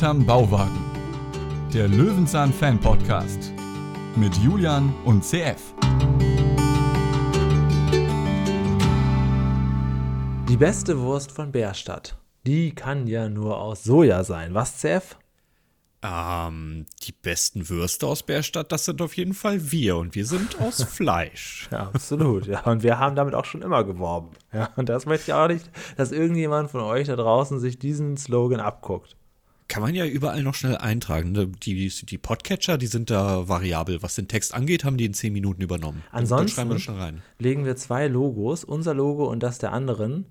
Hinterm Bauwagen. Der Löwenzahn Fan Podcast mit Julian und CF. Die beste Wurst von Bärstadt. Die kann ja nur aus Soja sein. Was, CF? Ähm, die besten Würste aus Bärstadt, das sind auf jeden Fall wir und wir sind aus Fleisch. Ja, absolut. Ja, und wir haben damit auch schon immer geworben. Ja, und das möchte ich auch nicht, dass irgendjemand von euch da draußen sich diesen Slogan abguckt. Kann man ja überall noch schnell eintragen. Ne? Die, die Podcatcher, die sind da variabel. Was den Text angeht, haben die in zehn Minuten übernommen. Ansonsten wir legen wir zwei Logos, unser Logo und das der anderen,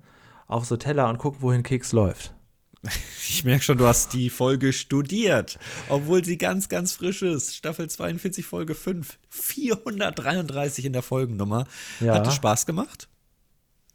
auf so Teller und gucken, wohin Keks läuft. Ich merke schon, du hast die Folge studiert, obwohl sie ganz, ganz frisch ist. Staffel 42, Folge 5. 433 in der Folgennummer. Ja. Hat es Spaß gemacht?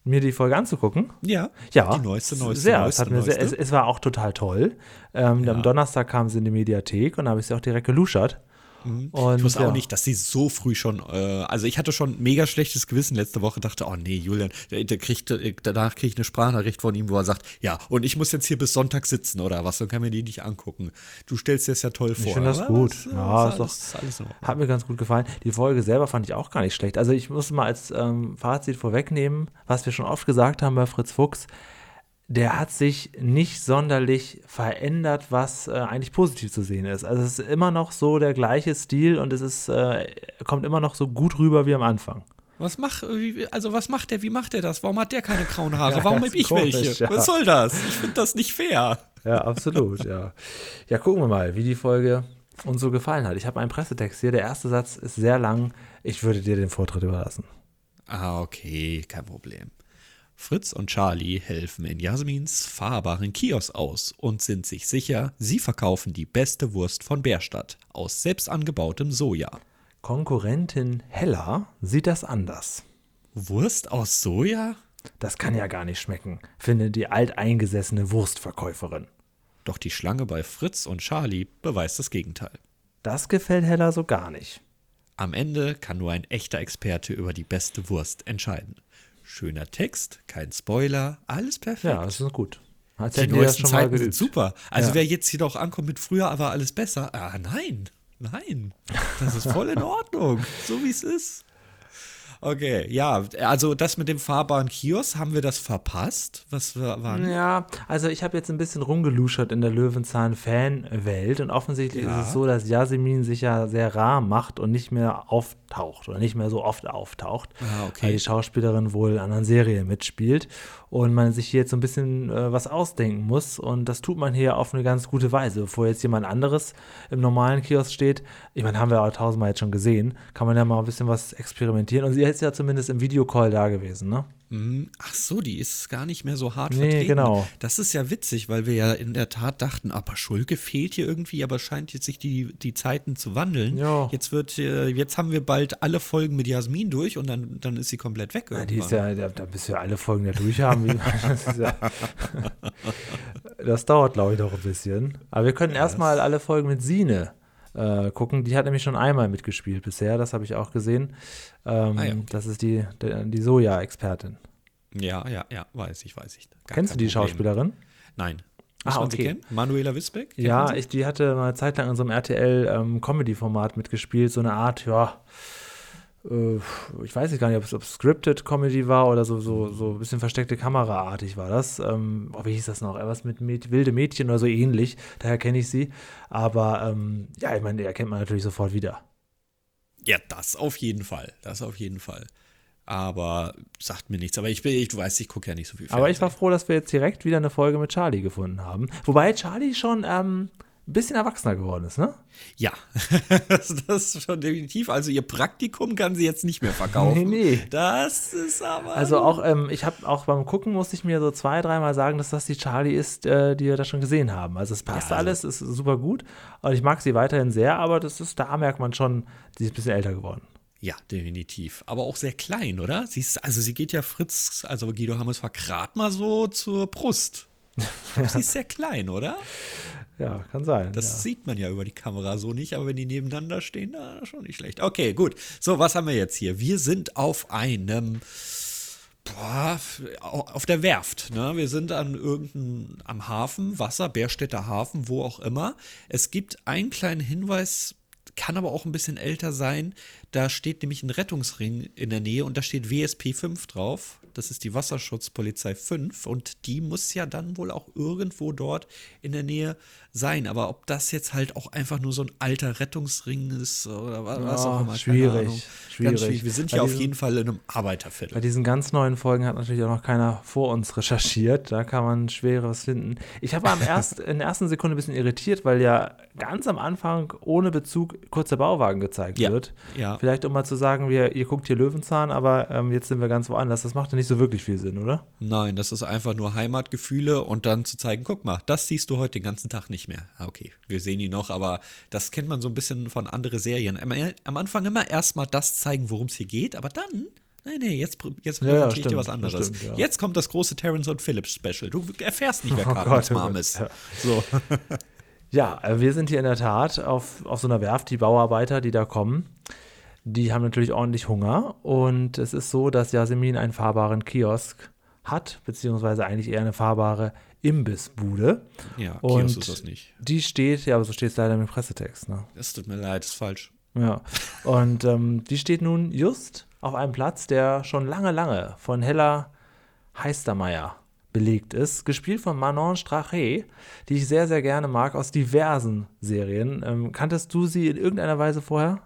Mir die Folge anzugucken? Ja. Ja. Die neueste, neueste, sehr. neueste, es, neueste. Sehr, es, es, war auch total toll. Ähm, ja. Am Donnerstag kam sie in die Mediathek und da habe ich sie auch direkt geluschert. Mhm. Und, ich wusste ja. auch nicht, dass sie so früh schon, äh, also ich hatte schon mega schlechtes Gewissen letzte Woche, dachte, oh nee, Julian, der, der kriegt, äh, danach kriege ich eine Sprachnachricht von ihm, wo er sagt, ja, und ich muss jetzt hier bis Sonntag sitzen oder was, dann kann mir die nicht angucken. Du stellst dir das ja toll vor. Ich finde das gut. Das, ja, ist alles, alles hat mir ganz gut gefallen. Die Folge selber fand ich auch gar nicht schlecht. Also ich muss mal als ähm, Fazit vorwegnehmen, was wir schon oft gesagt haben bei Fritz Fuchs, der hat sich nicht sonderlich verändert, was äh, eigentlich positiv zu sehen ist. Also es ist immer noch so der gleiche Stil und es ist, äh, kommt immer noch so gut rüber wie am Anfang. Was macht, also was macht der, wie macht er das? Warum hat der keine grauen Haare? Ja, Warum habe ich komisch, welche? Ja. Was soll das? Ich finde das nicht fair. Ja, absolut, ja. Ja, gucken wir mal, wie die Folge uns so gefallen hat. Ich habe einen Pressetext hier. Der erste Satz ist sehr lang. Ich würde dir den Vortritt überlassen. Ah, okay, kein Problem. Fritz und Charlie helfen in Jasmins fahrbaren Kiosk aus und sind sich sicher, sie verkaufen die beste Wurst von Bärstadt aus selbst angebautem Soja. Konkurrentin Hella sieht das anders. Wurst aus Soja? Das kann ja gar nicht schmecken, findet die alteingesessene Wurstverkäuferin. Doch die Schlange bei Fritz und Charlie beweist das Gegenteil. Das gefällt Hella so gar nicht. Am Ende kann nur ein echter Experte über die beste Wurst entscheiden. Schöner Text, kein Spoiler, alles perfekt. Ja, das ist gut. Hat die neuesten Zeiten sind super. Also ja. wer jetzt hier doch ankommt mit früher war alles besser, ah nein, nein, das ist voll in Ordnung, so wie es ist. Okay, ja, also das mit dem fahrbaren Kiosk, haben wir das verpasst? Was war Ja, also ich habe jetzt ein bisschen rumgeluschert in der Löwenzahn-Fan-Welt und offensichtlich ja. ist es so, dass Jasmin sich ja sehr rar macht und nicht mehr auftaucht oder nicht mehr so oft auftaucht, ah, okay. weil die Schauspielerin wohl in anderen Serien mitspielt und man sich hier jetzt so ein bisschen äh, was ausdenken muss. Und das tut man hier auf eine ganz gute Weise. Bevor jetzt jemand anderes im normalen Kiosk steht, ich meine, haben wir auch tausendmal jetzt schon gesehen, kann man ja mal ein bisschen was experimentieren. Und sie ist ja zumindest im Videocall da gewesen, ne? Mhm. Ach so, die ist gar nicht mehr so hart nee, vertreten. genau. Das ist ja witzig, weil wir ja in der Tat dachten, aber Schulke fehlt hier irgendwie, aber scheint jetzt sich die, die Zeiten zu wandeln. Ja. Jetzt wird, äh, jetzt haben wir bald alle Folgen mit Jasmin durch und dann, dann ist sie komplett weg. Ja, die ist ja, da, da bist du ja alle Folgen ja durch haben. das, ja, das dauert, glaube ich, noch ein bisschen. Aber wir können ja, erstmal alle Folgen mit Sine äh, gucken. Die hat nämlich schon einmal mitgespielt bisher, das habe ich auch gesehen. Ähm, ah, ja. Das ist die, die, die Soja-Expertin. Ja, ja, ja, weiß ich, weiß ich. Gar Kennst du die Problem. Schauspielerin? Nein. Muss ah, okay. Manuela Wisbeck? Ja, ich, die hatte mal eine Zeit lang in so einem RTL-Comedy-Format ähm, mitgespielt, so eine Art, ja, ich weiß gar nicht, ob es, ob Scripted Comedy war oder so, so, so ein bisschen versteckte Kameraartig war das. Ähm, oh, wie hieß das noch? Was mit Mäd wilde Mädchen oder so ähnlich. Daher kenne ich sie. Aber ähm, ja, ich meine, die erkennt man natürlich sofort wieder. Ja, das auf jeden Fall. Das auf jeden Fall. Aber sagt mir nichts. Aber ich bin, ich, du weißt, ich gucke ja nicht so viel. Fernsehen. Aber ich war froh, dass wir jetzt direkt wieder eine Folge mit Charlie gefunden haben. Wobei Charlie schon ähm, ein bisschen erwachsener geworden ist, ne? Ja, das, ist schon definitiv. Also ihr Praktikum kann sie jetzt nicht mehr verkaufen. Nee, nee. Das ist aber. Also auch, ähm, ich habe auch beim Gucken musste ich mir so zwei, dreimal sagen, dass das die Charlie ist, äh, die wir da schon gesehen haben. Also es passt ja, also alles, ist super gut. Und ich mag sie weiterhin sehr, aber das ist, da merkt man schon, sie ist ein bisschen älter geworden. Ja, definitiv. Aber auch sehr klein, oder? Sie ist, also sie geht ja Fritz, also Guido Hammers war gerade mal so zur Brust. Sie ist sehr klein, oder? Ja, kann sein. Das ja. sieht man ja über die Kamera so nicht, aber wenn die nebeneinander stehen, na, schon nicht schlecht. Okay, gut. So, was haben wir jetzt hier? Wir sind auf einem. Boah, auf der Werft. Ne? Wir sind an irgendeinem am Hafen, Wasser, Bärstädter Hafen, wo auch immer. Es gibt einen kleinen Hinweis, kann aber auch ein bisschen älter sein. Da steht nämlich ein Rettungsring in der Nähe und da steht WSP 5 drauf. Das ist die Wasserschutzpolizei 5 und die muss ja dann wohl auch irgendwo dort in der Nähe sein. Aber ob das jetzt halt auch einfach nur so ein alter Rettungsring ist oder was, auch immer. Schwierig, schwierig. schwierig. Wir sind hier auf jeden Fall in einem Arbeiterviertel. Bei diesen ganz neuen Folgen hat natürlich auch noch keiner vor uns recherchiert. Da kann man Schweres finden. Ich habe am erst, in der ersten Sekunde ein bisschen irritiert, weil ja ganz am Anfang ohne Bezug kurzer Bauwagen gezeigt ja. wird. Ja. Vielleicht um mal zu sagen, wir, ihr guckt hier Löwenzahn, aber ähm, jetzt sind wir ganz woanders. Das macht ja nicht so wirklich viel Sinn, oder? Nein, das ist einfach nur Heimatgefühle und dann zu zeigen, guck mal, das siehst du heute den ganzen Tag nicht mehr. Ah, okay, wir sehen ihn noch, aber das kennt man so ein bisschen von anderen Serien. Am Anfang immer erstmal das zeigen, worum es hier geht, aber dann Nee, nee, jetzt, jetzt ja, ja, stimmt, dir was anderes. Stimmt, ja. Jetzt kommt das große Terrence und Phillips Special. Du erfährst nicht, wer oh Cartmans oh Mom ist. Ja. So. ja, äh, wir sind hier in der Tat auf, auf so einer Werft, die Bauarbeiter, die da kommen. Die haben natürlich ordentlich Hunger und es ist so, dass Yasemin einen fahrbaren Kiosk hat, beziehungsweise eigentlich eher eine fahrbare Imbissbude. Ja, und Kiosk ist das nicht. Die steht, ja, aber so steht es leider im Pressetext. Ne? Es tut mir leid, ist falsch. Ja, und ähm, die steht nun just auf einem Platz, der schon lange, lange von Hella Heistermeier belegt ist, gespielt von Manon Strache, die ich sehr, sehr gerne mag aus diversen Serien. Ähm, kanntest du sie in irgendeiner Weise vorher?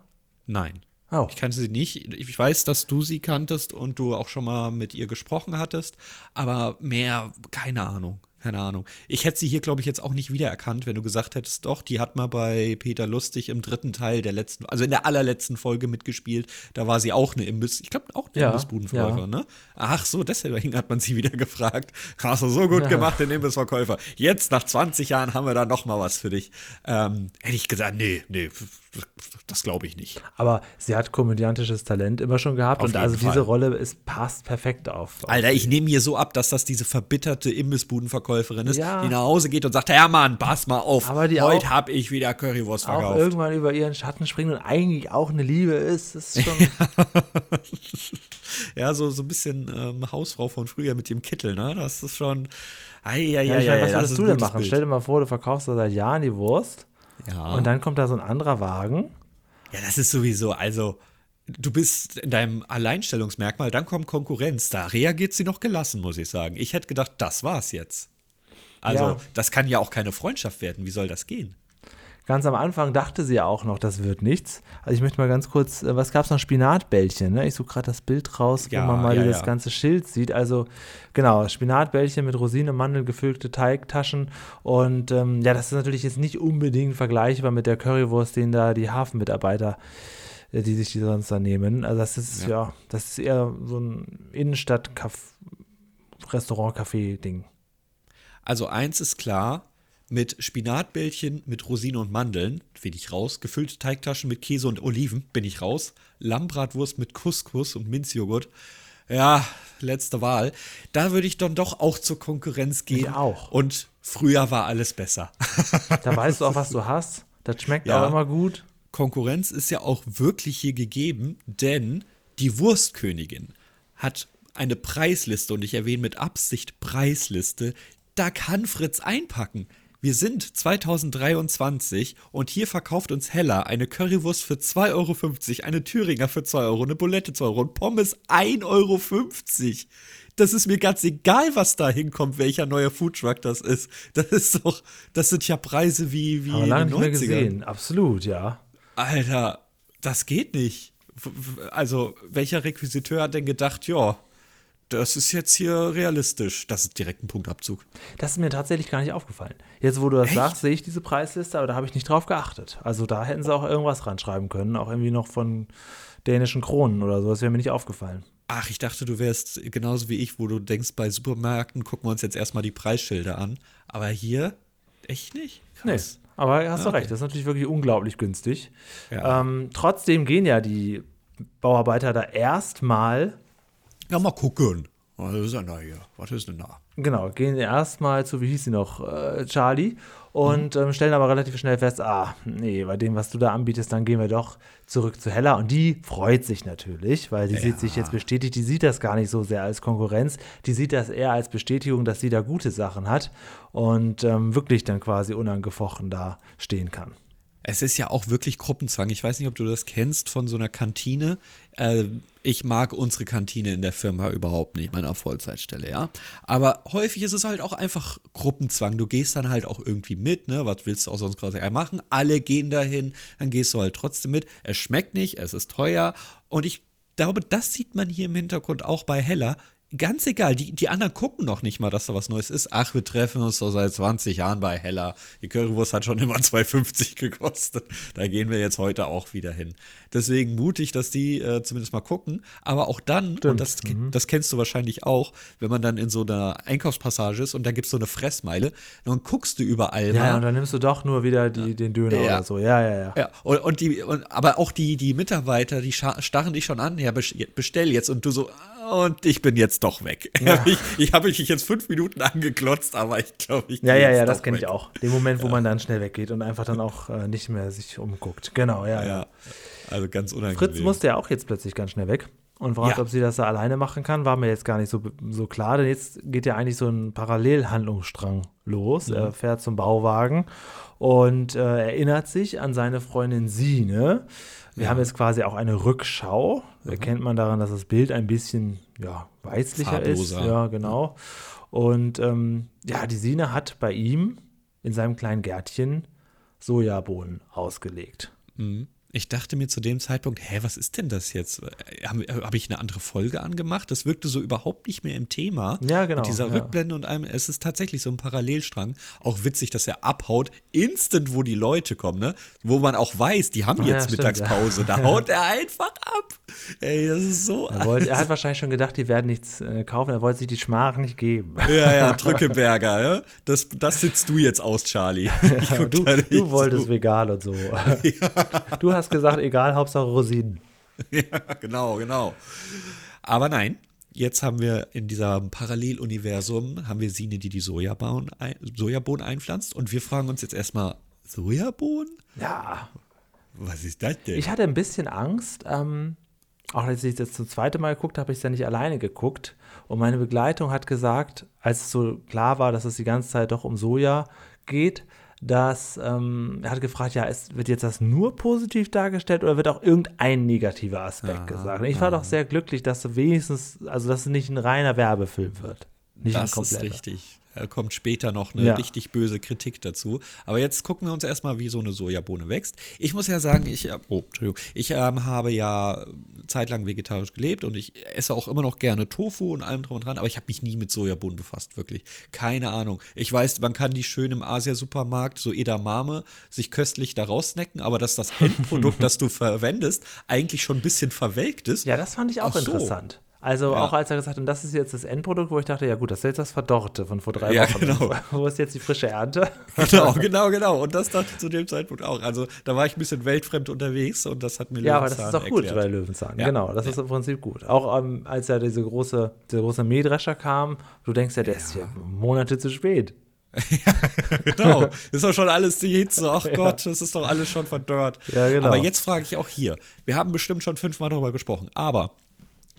Nein. Oh. Ich kannte sie nicht. Ich weiß, dass du sie kanntest und du auch schon mal mit ihr gesprochen hattest, aber mehr keine Ahnung keine Ahnung. Ich hätte sie hier, glaube ich, jetzt auch nicht wiedererkannt, wenn du gesagt hättest, doch, die hat mal bei Peter Lustig im dritten Teil der letzten, also in der allerletzten Folge mitgespielt. Da war sie auch eine Imbiss, ich glaube auch eine ja, Imbissbudenverkäufer, ja. ne? Ach so, deswegen hat man sie wieder gefragt. Hast du so gut ja. gemacht, den Imbissverkäufer. Jetzt, nach 20 Jahren, haben wir da noch mal was für dich. Ähm, hätte ich gesagt, nee, nee, das glaube ich nicht. Aber sie hat komödiantisches Talent immer schon gehabt auf und also Fall. diese Rolle ist, passt perfekt auf. auf Alter, ich nehme mir so ab, dass das diese verbitterte Imbissbudenverkäuferin ist, ja. die nach Hause geht und sagt, Hermann, pass mal auf, heute habe ich wieder Currywurst verkauft. Auch irgendwann über ihren Schatten springen und eigentlich auch eine Liebe ist, ist schon ja, so, so ein bisschen ähm, Hausfrau von früher mit dem Kittel, ne? Das ist schon. Ei, ei, ja, ja, was würdest du denn machen? Bild. Stell dir mal vor, du verkaufst seit Jahren die Wurst ja. Und dann kommt da so ein anderer Wagen. Ja, das ist sowieso, also du bist in deinem Alleinstellungsmerkmal, dann kommt Konkurrenz. Da reagiert sie noch gelassen, muss ich sagen. Ich hätte gedacht, das war's jetzt. Also, ja. das kann ja auch keine Freundschaft werden. Wie soll das gehen? Ganz am Anfang dachte sie ja auch noch, das wird nichts. Also ich möchte mal ganz kurz, äh, was gab es noch? Spinatbällchen, ne? Ich suche gerade das Bild raus, ja, wo man mal ja, das ganze Schild sieht. Also genau, Spinatbällchen mit Rosine, Mandel gefüllte Teigtaschen. Und ähm, ja, das ist natürlich jetzt nicht unbedingt vergleichbar mit der Currywurst, den da die Hafenmitarbeiter äh, die sich die sonst da nehmen. Also das ist ja, ja das ist eher so ein Innenstadt-Restaurant-Café-Ding. Also eins ist klar, mit Spinatbällchen mit Rosinen und Mandeln, bin ich raus. Gefüllte Teigtaschen mit Käse und Oliven, bin ich raus. Lammbratwurst mit Couscous und Minzjoghurt. Ja, letzte Wahl. Da würde ich dann doch auch zur Konkurrenz gehen. Ich auch. Und früher war alles besser. da weißt du auch, was du hast. Das schmeckt ja. auch immer gut. Konkurrenz ist ja auch wirklich hier gegeben, denn die Wurstkönigin hat eine Preisliste und ich erwähne mit Absicht Preisliste. Da kann Fritz einpacken. Wir sind 2023 und hier verkauft uns Hella eine Currywurst für 2,50 Euro, eine Thüringer für 2 Euro, eine Bulette 2 Euro und Pommes 1,50 Euro. Das ist mir ganz egal, was da hinkommt, welcher neuer Foodtruck das ist. Das ist doch, das sind ja Preise wie, wie Aber lange in den 90ern. gesehen, absolut, ja. Alter, das geht nicht. Also, welcher Requisiteur hat denn gedacht, ja, das ist jetzt hier realistisch. Das ist direkt ein Punktabzug. Das ist mir tatsächlich gar nicht aufgefallen. Jetzt, wo du das Echt? sagst, sehe ich diese Preisliste, aber da habe ich nicht drauf geachtet. Also da hätten sie auch irgendwas ranschreiben können, auch irgendwie noch von dänischen Kronen oder so. Das wäre mir nicht aufgefallen. Ach, ich dachte, du wärst genauso wie ich, wo du denkst, bei Supermärkten gucken wir uns jetzt erstmal die Preisschilder an. Aber hier echt nicht? Krass. Nee, aber hast du okay. recht, das ist natürlich wirklich unglaublich günstig. Ja. Ähm, trotzdem gehen ja die Bauarbeiter da erstmal ja, mal gucken. Was ist denn da hier? Was ist denn da? Genau, gehen erstmal zu, wie hieß sie noch, äh, Charlie und mhm. ähm, stellen aber relativ schnell fest, ah, nee, bei dem, was du da anbietest, dann gehen wir doch zurück zu Hella. Und die freut sich natürlich, weil die ja. sieht sich jetzt bestätigt, die sieht das gar nicht so sehr als Konkurrenz, die sieht das eher als Bestätigung, dass sie da gute Sachen hat und ähm, wirklich dann quasi unangefochten da stehen kann es ist ja auch wirklich Gruppenzwang. Ich weiß nicht, ob du das kennst von so einer Kantine. Äh, ich mag unsere Kantine in der Firma überhaupt nicht, meiner Vollzeitstelle, ja. Aber häufig ist es halt auch einfach Gruppenzwang. Du gehst dann halt auch irgendwie mit, ne? Was willst du auch sonst gerade machen? Alle gehen dahin, dann gehst du halt trotzdem mit. Es schmeckt nicht, es ist teuer. Und ich glaube, das sieht man hier im Hintergrund auch bei Heller ganz egal, die, die anderen gucken noch nicht mal, dass da was Neues ist. Ach, wir treffen uns doch seit 20 Jahren bei Hella. Die Currywurst hat schon immer 2,50 gekostet. Da gehen wir jetzt heute auch wieder hin. Deswegen mutig, dass die äh, zumindest mal gucken. Aber auch dann, Stimmt. und das, mhm. das kennst du wahrscheinlich auch, wenn man dann in so einer Einkaufspassage ist und da gibt es so eine Fressmeile, dann guckst du überall ja, mal. Ja, und dann nimmst du doch nur wieder die, den Döner ja. oder so. Ja, ja, ja. ja. Und, und die, und, aber auch die, die Mitarbeiter, die starren dich schon an, ja, bestell jetzt. Und du so, und ich bin jetzt doch weg. Ja. ich, ich habe mich jetzt fünf Minuten angeklotzt, aber ich glaube, ich Ja, ja, ja, das kenne ich auch. Den Moment, wo ja. man dann schnell weggeht und einfach dann auch äh, nicht mehr sich umguckt. Genau, ja, ja. Also ganz unangenehm. Fritz musste ja auch jetzt plötzlich ganz schnell weg und fragt, ja. ob sie das da alleine machen kann. War mir jetzt gar nicht so, so klar, denn jetzt geht ja eigentlich so ein Parallelhandlungsstrang los. Mhm. Er fährt zum Bauwagen und äh, erinnert sich an seine Freundin Sine. Wir ja. haben jetzt quasi auch eine Rückschau. Mhm. Erkennt man daran, dass das Bild ein bisschen ja, weißlicher Farbloser. ist. Ja, genau. Und ähm, ja, die Sine hat bei ihm in seinem kleinen Gärtchen Sojabohnen ausgelegt. Mhm. Ich dachte mir zu dem Zeitpunkt, hä, was ist denn das jetzt? Habe hab ich eine andere Folge angemacht? Das wirkte so überhaupt nicht mehr im Thema. Ja, genau. Mit dieser ja. Rückblende und allem, es ist tatsächlich so ein Parallelstrang. Auch witzig, dass er abhaut, instant, wo die Leute kommen, ne? Wo man auch weiß, die haben jetzt ja, Mittagspause. Stimmt, ja. Da haut er einfach ab. Ey, das ist so. Er, wollte, er hat wahrscheinlich schon gedacht, die werden nichts äh, kaufen. Er wollte sich die Schmach nicht geben. Ja, ja, Drückeberger, ja? Das, das sitzt du jetzt aus, Charlie. du, du wolltest zu. vegan und so. Du hast gesagt, egal, Hauptsache Rosinen. ja, genau, genau. Aber nein, jetzt haben wir in diesem Paralleluniversum, haben wir Sine, die die Sojabohnen, Sojabohnen einpflanzt. Und wir fragen uns jetzt erstmal, Sojabohnen? Ja. Was ist das denn? Ich hatte ein bisschen Angst. Ähm, auch als ich das zum zweiten Mal geguckt habe, habe ich es ja nicht alleine geguckt. Und meine Begleitung hat gesagt, als es so klar war, dass es die ganze Zeit doch um Soja geht, dass ähm, er hat gefragt, ja, ist, wird jetzt das nur positiv dargestellt oder wird auch irgendein negativer Aspekt aha, gesagt? Ich war aha. doch sehr glücklich, dass wenigstens, also dass es nicht ein reiner Werbefilm wird. Nicht das ist richtig kommt später noch eine ja. richtig böse Kritik dazu. Aber jetzt gucken wir uns erstmal, wie so eine Sojabohne wächst. Ich muss ja sagen, ich, äh, oh, Entschuldigung, ich ähm, habe ja zeitlang vegetarisch gelebt und ich esse auch immer noch gerne Tofu und allem drum und dran, aber ich habe mich nie mit Sojabohnen befasst, wirklich. Keine Ahnung. Ich weiß, man kann die schön im Asia-Supermarkt, so Edamame, sich köstlich da raussnacken, aber dass das Endprodukt, das du verwendest, eigentlich schon ein bisschen verwelkt ist. Ja, das fand ich auch so. interessant. Also ja. auch als er gesagt hat, und das ist jetzt das Endprodukt, wo ich dachte, ja gut, das ist jetzt das Verdorrte von vor drei ja, Wochen. Genau. Wo ist jetzt die frische Ernte? Genau, genau, genau. Und das dachte ich zu dem Zeitpunkt auch. Also da war ich ein bisschen weltfremd unterwegs und das hat mir Ja, aber das ist doch erklärt. gut bei Löwenzahn. Ja. Genau, das ist im Prinzip gut. Auch ähm, als ja diese große, dieser große Mähdrescher kam, du denkst ja, der ist ja Monate zu spät. ja, genau. Ist doch schon alles die Hitze. Ach Gott, das ist doch alles schon verdörrt. Ja, genau. Aber jetzt frage ich auch hier. Wir haben bestimmt schon fünfmal darüber gesprochen. Aber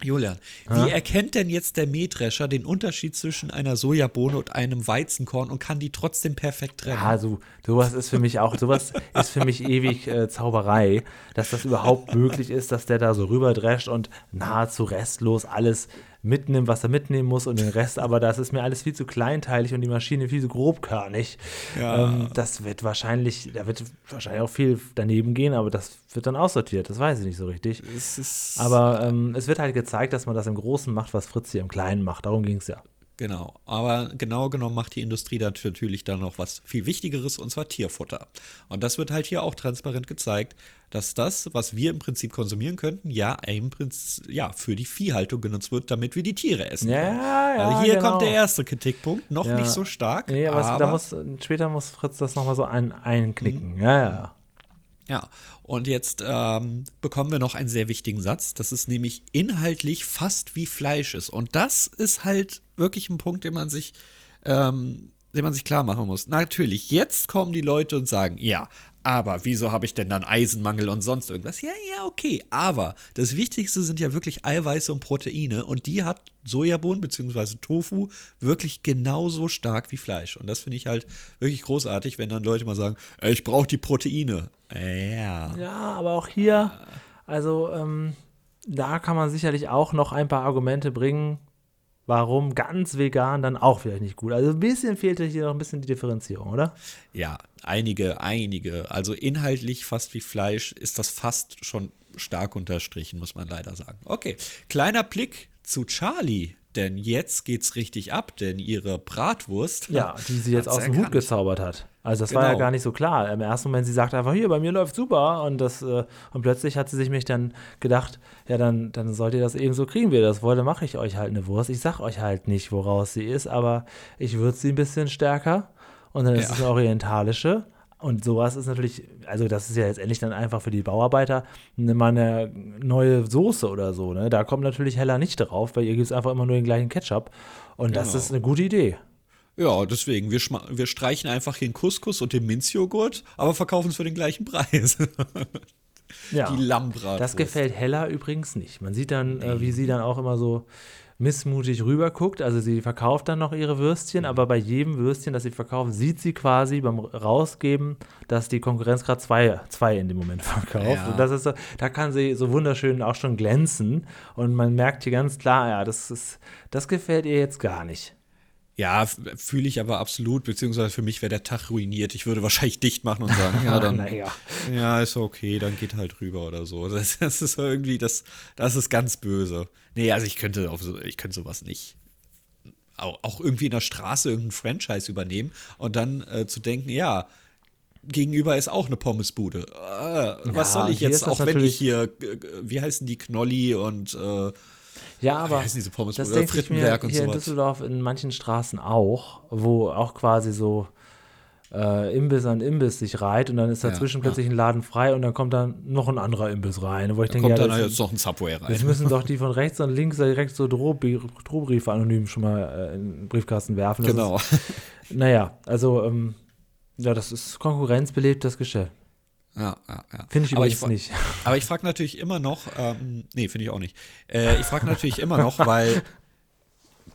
Julian, ha? wie erkennt denn jetzt der Mähdrescher den Unterschied zwischen einer Sojabohne und einem Weizenkorn und kann die trotzdem perfekt trennen? Ja, so, sowas ist für mich auch, sowas ist für mich ewig äh, Zauberei, dass das überhaupt möglich ist, dass der da so rüberdrescht und nahezu restlos alles mitnimmt, was er mitnehmen muss und den Rest, aber das ist mir alles viel zu kleinteilig und die Maschine viel zu grobkörnig. Ja. Ähm, das wird wahrscheinlich, da wird wahrscheinlich auch viel daneben gehen, aber das wird dann aussortiert, das weiß ich nicht so richtig. aber ähm, es wird halt gezeigt, dass man das im Großen macht, was Fritz hier im Kleinen macht. Darum ging es ja. Genau, aber genau genommen macht die Industrie natürlich dann noch was viel Wichtigeres, und zwar Tierfutter. Und das wird halt hier auch transparent gezeigt, dass das, was wir im Prinzip konsumieren könnten, ja im Prinzip ja, für die Viehhaltung genutzt wird, damit wir die Tiere essen. Ja, ja, also hier genau. kommt der erste Kritikpunkt, noch ja. nicht so stark. Nee, aber, aber da muss, später muss Fritz das nochmal so ein, einknicken. Mhm. Ja, ja. Ja, und jetzt ähm, bekommen wir noch einen sehr wichtigen Satz, dass es nämlich inhaltlich fast wie Fleisch ist. Und das ist halt wirklich ein Punkt, den man sich, ähm, den man sich klar machen muss. Natürlich, jetzt kommen die Leute und sagen, ja, aber wieso habe ich denn dann Eisenmangel und sonst irgendwas? Ja, ja, okay. Aber das Wichtigste sind ja wirklich Eiweiße und Proteine und die hat Sojabohnen bzw. Tofu wirklich genauso stark wie Fleisch. Und das finde ich halt wirklich großartig, wenn dann Leute mal sagen, ich brauche die Proteine. Ja. Ja, aber auch hier, also ähm, da kann man sicherlich auch noch ein paar Argumente bringen, warum ganz vegan dann auch vielleicht nicht gut. Also ein bisschen fehlt hier noch ein bisschen die Differenzierung, oder? Ja, einige, einige. Also inhaltlich fast wie Fleisch ist das fast schon stark unterstrichen, muss man leider sagen. Okay, kleiner Blick zu Charlie. Denn jetzt geht's richtig ab, denn ihre Bratwurst. Ja, die sie jetzt aus dem Hut gezaubert hat. Also das genau. war ja genau. gar nicht so klar. Im ersten Moment, sie sagt einfach, hier, bei mir läuft super. Und, das, äh, und plötzlich hat sie sich mich dann gedacht, ja, dann, dann sollt ihr das eben so kriegen, wie ihr das wollt. Dann mache ich euch halt eine Wurst. Ich sag euch halt nicht, woraus sie ist, aber ich würze sie ein bisschen stärker. Und dann ist ja. es eine orientalische. Und sowas ist natürlich, also das ist ja jetzt endlich dann einfach für die Bauarbeiter mal eine neue Soße oder so. Ne? Da kommt natürlich Heller nicht drauf, weil ihr gibt es einfach immer nur den gleichen Ketchup. Und das genau. ist eine gute Idee. Ja, deswegen, wir, wir streichen einfach den Couscous und den Minzjoghurt, aber verkaufen es für den gleichen Preis. ja, die Lammbratwurst. Das gefällt Hella übrigens nicht. Man sieht dann, äh, wie sie dann auch immer so missmutig rüberguckt. Also sie verkauft dann noch ihre Würstchen, aber bei jedem Würstchen, das sie verkauft, sieht sie quasi beim Rausgeben, dass die Konkurrenz gerade zwei, zwei in dem Moment verkauft. Ja. Und das ist so, da kann sie so wunderschön auch schon glänzen. Und man merkt hier ganz klar, ja, das ist, das gefällt ihr jetzt gar nicht. Ja, fühle ich aber absolut, beziehungsweise für mich wäre der Tag ruiniert. Ich würde wahrscheinlich dicht machen und sagen, ja, dann, ja. ja, ist okay, dann geht halt rüber oder so. Das, das, ist irgendwie, das, das ist ganz böse. Nee, also ich könnte auf so, ich könnte sowas nicht. Auch, auch irgendwie in der Straße irgendein Franchise übernehmen und dann äh, zu denken, ja, gegenüber ist auch eine Pommesbude. Äh, was ja, soll ich jetzt, auch wenn ich hier, wie heißen die, Knolli und äh, ja, aber diese Pommes das denke ich mir hier in Düsseldorf in manchen Straßen auch, wo auch quasi so äh, Imbiss an Imbiss sich reiht und dann ist dazwischen ja, plötzlich ja. ein Laden frei und dann kommt dann noch ein anderer Imbiss rein. Wo ich da denke, kommt ja, dann jetzt noch ein Subway rein. Jetzt müssen doch die von rechts und links direkt so Drohbriefe anonym schon mal äh, in den Briefkasten werfen. Das genau. Ist, naja, also ähm, ja, das ist konkurrenzbelebtes Geschäft. Ja, ja, ja. Finde ich übrigens aber ich, nicht. Aber ich frage natürlich immer noch, ähm, nee, finde ich auch nicht. Äh, ich frage natürlich immer noch, weil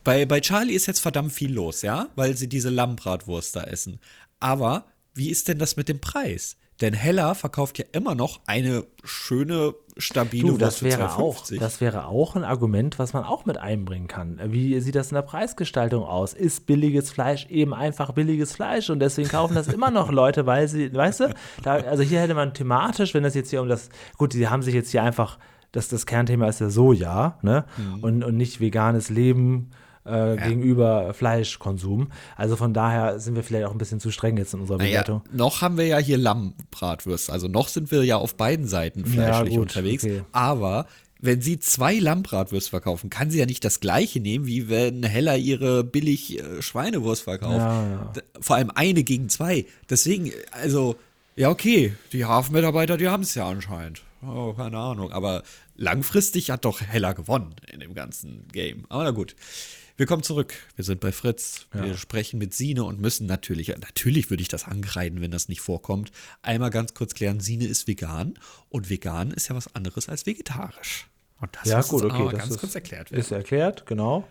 bei, bei Charlie ist jetzt verdammt viel los, ja, weil sie diese Lammbratwurst da essen. Aber wie ist denn das mit dem Preis? Denn Hella verkauft ja immer noch eine schöne, stabile du, das wäre 2,50. Auch, das wäre auch ein Argument, was man auch mit einbringen kann. Wie sieht das in der Preisgestaltung aus? Ist billiges Fleisch eben einfach billiges Fleisch und deswegen kaufen das immer noch Leute, weil sie, weißt du, da, also hier hätte man thematisch, wenn das jetzt hier um das, gut, die haben sich jetzt hier einfach, das, das Kernthema ist ja Soja, ne? Mhm. Und, und nicht veganes Leben äh, ja. gegenüber Fleischkonsum. Also von daher sind wir vielleicht auch ein bisschen zu streng jetzt in unserer naja, Bewertung. Noch haben wir ja hier Lammbratwürste. Also noch sind wir ja auf beiden Seiten fleischlich ja, gut, unterwegs. Okay. Aber wenn sie zwei Lammbratwürste verkaufen, kann sie ja nicht das gleiche nehmen, wie wenn Heller ihre billig äh, Schweinewurst verkauft. Ja, ja. Vor allem eine gegen zwei. Deswegen, also, ja, okay, die Hafenmitarbeiter, die haben es ja anscheinend. Oh, keine Ahnung. Aber langfristig hat doch Heller gewonnen in dem ganzen Game. Aber na gut. Wir kommen zurück. Wir sind bei Fritz. Ja. Wir sprechen mit Sine und müssen natürlich, natürlich würde ich das angreifen, wenn das nicht vorkommt. Einmal ganz kurz klären: Sine ist vegan und vegan ist ja was anderes als vegetarisch. Und das ja, gut, okay, ganz ist, kurz erklärt werden. Ist erklärt, genau.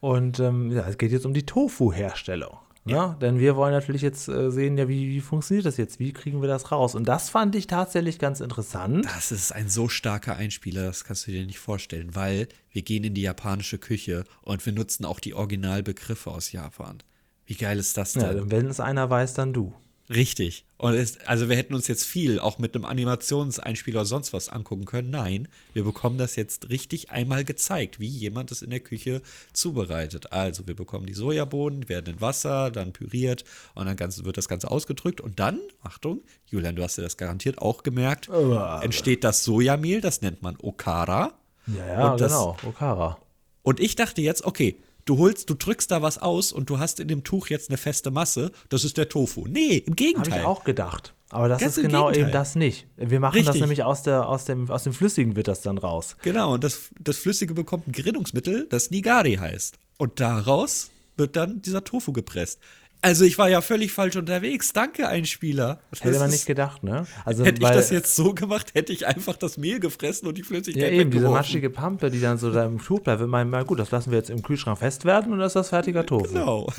Und ähm, ja, es geht jetzt um die Tofu-Herstellung. Ja. ja. denn wir wollen natürlich jetzt äh, sehen, ja, wie, wie, funktioniert das jetzt? Wie kriegen wir das raus? Und das fand ich tatsächlich ganz interessant. Das ist ein so starker Einspieler, das kannst du dir nicht vorstellen, weil wir gehen in die japanische Küche und wir nutzen auch die Originalbegriffe aus Japan. Wie geil ist das denn? Ja, wenn es einer weiß, dann du. Richtig. Und es, also wir hätten uns jetzt viel auch mit einem Animationseinspieler oder sonst was angucken können. Nein, wir bekommen das jetzt richtig einmal gezeigt, wie jemand es in der Küche zubereitet. Also wir bekommen die Sojabohnen, werden in Wasser, dann püriert und dann ganz, wird das Ganze ausgedrückt. Und dann, Achtung, Julian, du hast ja das garantiert auch gemerkt, oh, entsteht das Sojamehl, das nennt man Okara. Ja, ja, das, genau, Okara. Und ich dachte jetzt, okay, du holst, du drückst da was aus und du hast in dem Tuch jetzt eine feste Masse, das ist der Tofu. Nee, im Gegenteil. Habe ich auch gedacht. Aber das Ganz ist genau Gegenteil. eben das nicht. Wir machen Richtig. das nämlich aus, der, aus, dem, aus dem Flüssigen wird das dann raus. Genau, und das, das Flüssige bekommt ein Gerinnungsmittel, das Nigari heißt. Und daraus wird dann dieser Tofu gepresst. Also ich war ja völlig falsch unterwegs. Danke, Einspieler. Das hätte man nicht gedacht, ne? Also, hätte weil, ich das jetzt so gemacht, hätte ich einfach das Mehl gefressen und die Flüssigkeit Ja, eben, diese maschige Pampe, die dann so da im Tuch bleibt. Wenn man mal, gut, das lassen wir jetzt im Kühlschrank fest werden und das ist das fertige Tofu. Genau.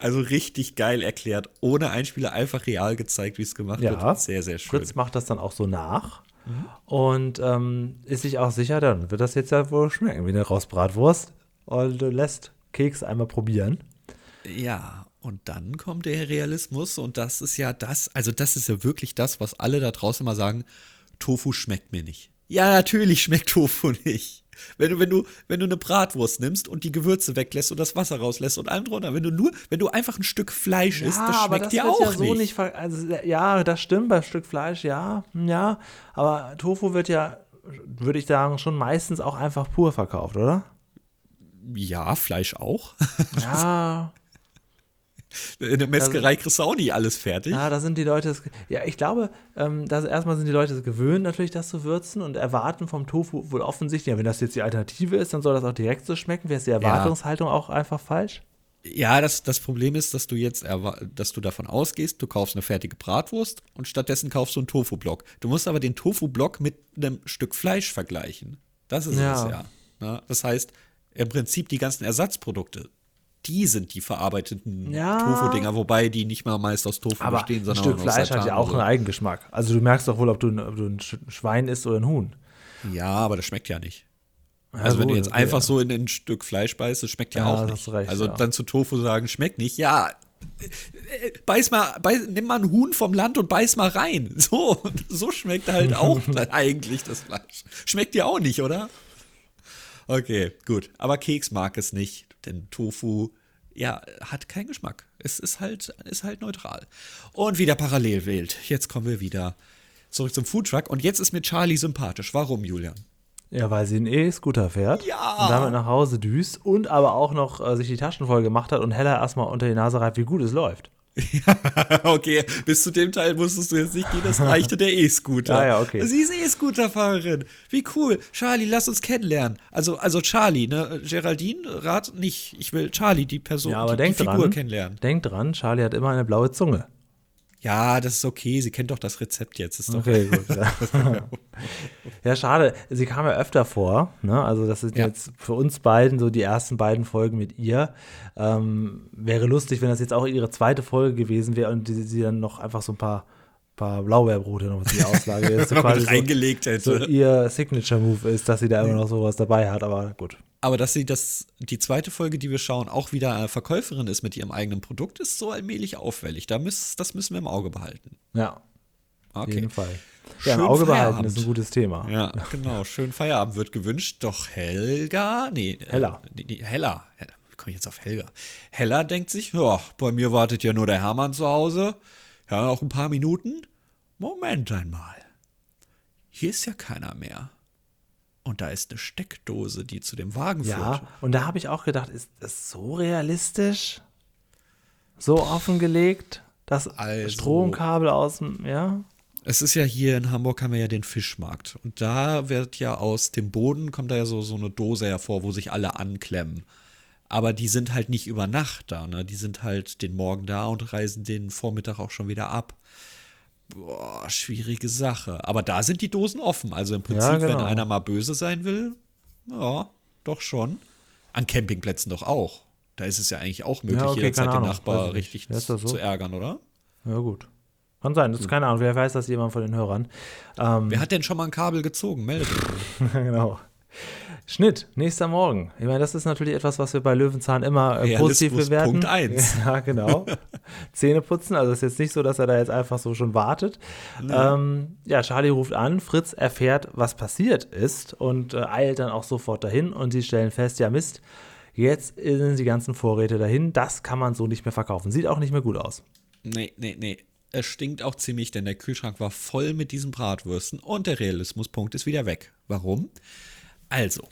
also richtig geil erklärt. Ohne Einspieler einfach real gezeigt, wie es gemacht ja, wird. Sehr, sehr schön. Fritz macht das dann auch so nach. Mhm. Und ähm, ist sich auch sicher, dann wird das jetzt ja wohl schmecken wie eine Rausbratwurst und lässt Keks einmal probieren. Ja, und dann kommt der Realismus und das ist ja das, also das ist ja wirklich das, was alle da draußen immer sagen, Tofu schmeckt mir nicht. Ja, natürlich schmeckt Tofu nicht. Wenn du, wenn du, wenn du eine Bratwurst nimmst und die Gewürze weglässt und das Wasser rauslässt und allem drunter, wenn du nur, wenn du einfach ein Stück Fleisch ja, isst, das schmeckt das dir auch ja so nicht. nicht also, ja, das stimmt bei Stück Fleisch, ja, ja. Aber Tofu wird ja, würde ich sagen, schon meistens auch einfach pur verkauft, oder? Ja, Fleisch auch. Ja. In der Metzgerei kriegst du auch nicht alles fertig. Ja, da sind die Leute, ja, ich glaube, ähm, dass erstmal sind die Leute gewöhnt, natürlich das zu würzen und erwarten vom Tofu wohl offensichtlich, ja, wenn das jetzt die Alternative ist, dann soll das auch direkt so schmecken. Wäre die Erwartungshaltung ja. auch einfach falsch? Ja, das, das Problem ist, dass du jetzt, dass du davon ausgehst, du kaufst eine fertige Bratwurst und stattdessen kaufst du einen Tofu-Block. Du musst aber den Tofu-Block mit einem Stück Fleisch vergleichen. Das ist ja. es ja. Ne? Das heißt, im Prinzip die ganzen Ersatzprodukte, die sind die verarbeiteten ja. Tofu-Dinger, wobei die nicht mal meist aus Tofu Aber bestehen, sondern ein Stück Fleisch hat ja auch einen Eigengeschmack. Also du merkst doch wohl, ob du, ob du ein Schwein isst oder ein Huhn. Ja, aber das schmeckt ja nicht. Ja, also wenn du jetzt einfach ja. so in ein Stück Fleisch beißt, das schmeckt ja, auch nicht. Recht, also dann zu Tofu sagen, schmeckt nicht. Ja, beiß mal, beiß, nimm mal ein Huhn vom Land und beiß mal rein. So, so schmeckt halt auch eigentlich das Fleisch. Schmeckt dir auch nicht, oder? Okay, gut. Aber Keks mag es nicht, denn Tofu, ja, hat keinen Geschmack. Es ist halt, ist halt neutral. Und wieder Parallelwelt. Jetzt kommen wir wieder zurück zum Foodtruck. Und jetzt ist mir Charlie sympathisch. Warum, Julian? Ja, weil sie einen E-Scooter fährt ja. und damit nach Hause düst und aber auch noch äh, sich die Taschen voll gemacht hat und Hella erstmal unter die Nase reibt, wie gut es läuft. okay, bis zu dem Teil musstest du jetzt nicht gehen, das reichte der E-Scooter. Ah, ja, okay. Sie ist E-Scooter-Fahrerin. Wie cool. Charlie, lass uns kennenlernen. Also, also Charlie, ne? Geraldine, rat nicht. Ich will Charlie, die Person, ja, aber die, die Figur dran, kennenlernen. Denk dran, Charlie hat immer eine blaue Zunge. Ja, das ist okay. Sie kennt doch das Rezept jetzt. Ist doch okay, gut. Ja. ja. schade. Sie kam ja öfter vor. Ne? Also, das sind ja. jetzt für uns beiden so die ersten beiden Folgen mit ihr. Ähm, wäre lustig, wenn das jetzt auch ihre zweite Folge gewesen wäre und sie dann noch einfach so ein paar paar Blaubeerbrote noch die Auslage jetzt so quasi reingelegt hätte. So ihr Signature Move ist, dass sie da immer noch sowas dabei hat, aber gut. Aber dass sie das, die zweite Folge, die wir schauen, auch wieder Verkäuferin ist mit ihrem eigenen Produkt, ist so allmählich auffällig. Da müß, das müssen wir im Auge behalten. Ja. Okay. Auf jeden Fall. Ja, im Auge Feierabend. behalten ist ein gutes Thema. Ja, genau. Schön Feierabend wird gewünscht. Doch Helga, nee. Hella. Äh, nee, Hella. Wie komme ich jetzt auf Helga? Hella denkt sich, ja, bei mir wartet ja nur der Hermann zu Hause. Ja, noch ein paar Minuten. Moment einmal. Hier ist ja keiner mehr. Und da ist eine Steckdose, die zu dem Wagen führt. Ja, und da habe ich auch gedacht, ist das so realistisch? So offengelegt? Das also, Stromkabel aus dem, ja? Es ist ja hier in Hamburg haben wir ja den Fischmarkt. Und da wird ja aus dem Boden, kommt da ja so, so eine Dose hervor, wo sich alle anklemmen. Aber die sind halt nicht über Nacht da, ne? Die sind halt den Morgen da und reisen den Vormittag auch schon wieder ab. Boah, schwierige Sache. Aber da sind die Dosen offen. Also im Prinzip, ja, genau. wenn einer mal böse sein will, ja, doch schon. An Campingplätzen doch auch. Da ist es ja eigentlich auch möglich, ja, okay, jederzeit den Nachbar richtig so? zu ärgern, oder? Ja, gut. Kann sein, das ist keine Ahnung. Wer weiß das jemand von den Hörern. Ähm, Wer hat denn schon mal ein Kabel gezogen? Meldet genau. Schnitt, nächster Morgen. Ich meine, das ist natürlich etwas, was wir bei Löwenzahn immer äh, positiv bewerten. Punkt 1. Ja, genau. Zähne putzen, also es ist jetzt nicht so, dass er da jetzt einfach so schon wartet. Nee. Ähm, ja, Charlie ruft an, Fritz erfährt, was passiert ist und äh, eilt dann auch sofort dahin und sie stellen fest, ja Mist, jetzt sind die ganzen Vorräte dahin, das kann man so nicht mehr verkaufen. Sieht auch nicht mehr gut aus. Nee, nee, nee. Es stinkt auch ziemlich, denn der Kühlschrank war voll mit diesen Bratwürsten und der Realismuspunkt ist wieder weg. Warum? Also,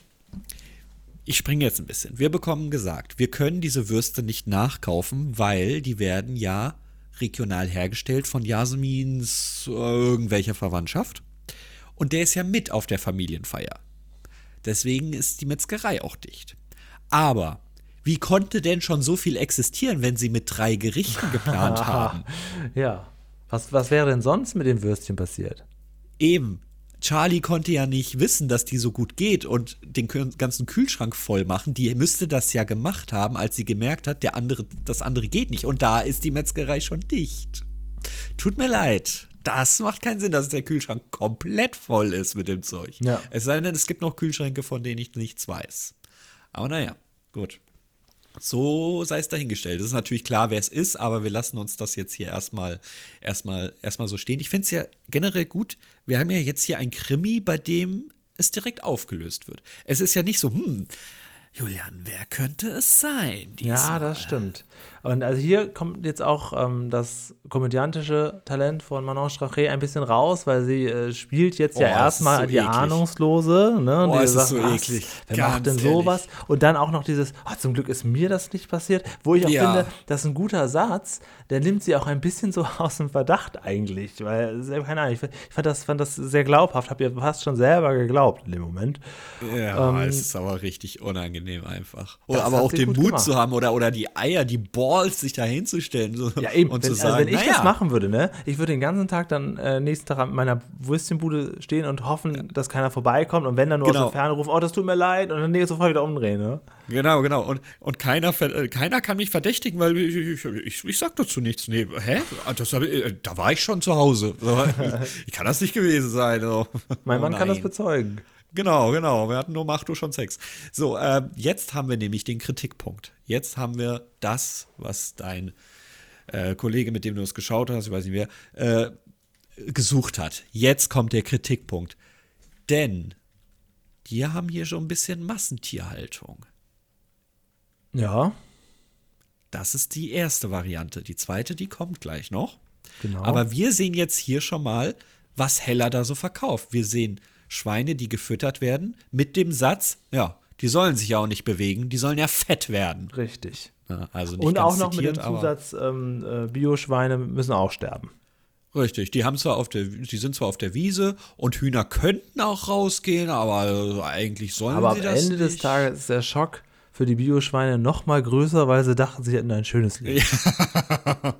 ich springe jetzt ein bisschen. Wir bekommen gesagt, wir können diese Würste nicht nachkaufen, weil die werden ja regional hergestellt von Jasmins irgendwelcher Verwandtschaft. Und der ist ja mit auf der Familienfeier. Deswegen ist die Metzgerei auch dicht. Aber wie konnte denn schon so viel existieren, wenn sie mit drei Gerichten geplant haben? Ja. Was, was wäre denn sonst mit dem Würstchen passiert? Eben. Charlie konnte ja nicht wissen, dass die so gut geht und den ganzen Kühlschrank voll machen. Die müsste das ja gemacht haben, als sie gemerkt hat, der andere, das andere geht nicht. Und da ist die Metzgerei schon dicht. Tut mir leid. Das macht keinen Sinn, dass der Kühlschrank komplett voll ist mit dem Zeug. Ja. Es sei denn, es gibt noch Kühlschränke, von denen ich nichts weiß. Aber naja, gut. So sei es dahingestellt. Es ist natürlich klar, wer es ist, aber wir lassen uns das jetzt hier erstmal, erstmal, erstmal so stehen. Ich finde es ja generell gut. Wir haben ja jetzt hier ein Krimi, bei dem es direkt aufgelöst wird. Es ist ja nicht so, hm, Julian, wer könnte es sein? Diesmal? Ja, das stimmt. Und also hier kommt jetzt auch ähm, das komödiantische Talent von Manon Strachey ein bisschen raus, weil sie äh, spielt jetzt oh, ja erstmal so die eklig. Ahnungslose. Ne? Oh, es ist so eklig. Wer Ganz macht denn sowas? Und dann auch noch dieses, oh, zum Glück ist mir das nicht passiert, wo ich auch ja. finde, das ist ein guter Satz, der nimmt sie auch ein bisschen so aus dem Verdacht eigentlich, weil, keine Ahnung, ich, fand, das, fand das sehr glaubhaft, habe ihr fast schon selber geglaubt in dem Moment. Ja, ähm, es ist aber richtig unangenehm einfach. Oder aber auch den Mut gemacht. zu haben oder, oder die Eier, die Balls, sich da hinzustellen so, ja, eben. und wenn, zu sagen, also wenn ich naja. das machen würde, ne, ich würde den ganzen Tag dann äh, nächsten Tag an meiner Würstchenbude stehen und hoffen, ja. dass keiner vorbeikommt und wenn dann nur genau. aus der Ferne ruft, oh, das tut mir leid und dann sofort wieder umdrehen, ne? Genau, genau. Und, und keiner, äh, keiner kann mich verdächtigen, weil ich, ich, ich, ich sag dazu nichts. Nee, hä? Das, äh, da war ich schon zu Hause. ich kann das nicht gewesen sein. So. Mein Mann oh kann das bezeugen. Genau, genau. Wir hatten nur Macht du schon Sex. So, äh, jetzt haben wir nämlich den Kritikpunkt. Jetzt haben wir das, was dein äh, Kollege, mit dem du es geschaut hast, ich weiß nicht wer, äh, gesucht hat. Jetzt kommt der Kritikpunkt. Denn die haben hier schon ein bisschen Massentierhaltung. Ja. Das ist die erste Variante. Die zweite, die kommt gleich noch. Genau. Aber wir sehen jetzt hier schon mal, was Heller da so verkauft. Wir sehen Schweine, die gefüttert werden, mit dem Satz, ja, die sollen sich ja auch nicht bewegen, die sollen ja fett werden. Richtig. Ja, also Und auch noch zitiert, mit dem Zusatz, ähm, äh, Bioschweine müssen auch sterben. Richtig, die haben zwar auf der, die sind zwar auf der Wiese und Hühner könnten auch rausgehen, aber äh, eigentlich sollen aber sie das nicht. Aber am Ende des Tages ist der Schock für die Bioschweine noch mal größer, weil sie dachten, sie hätten ein schönes Leben. Ja,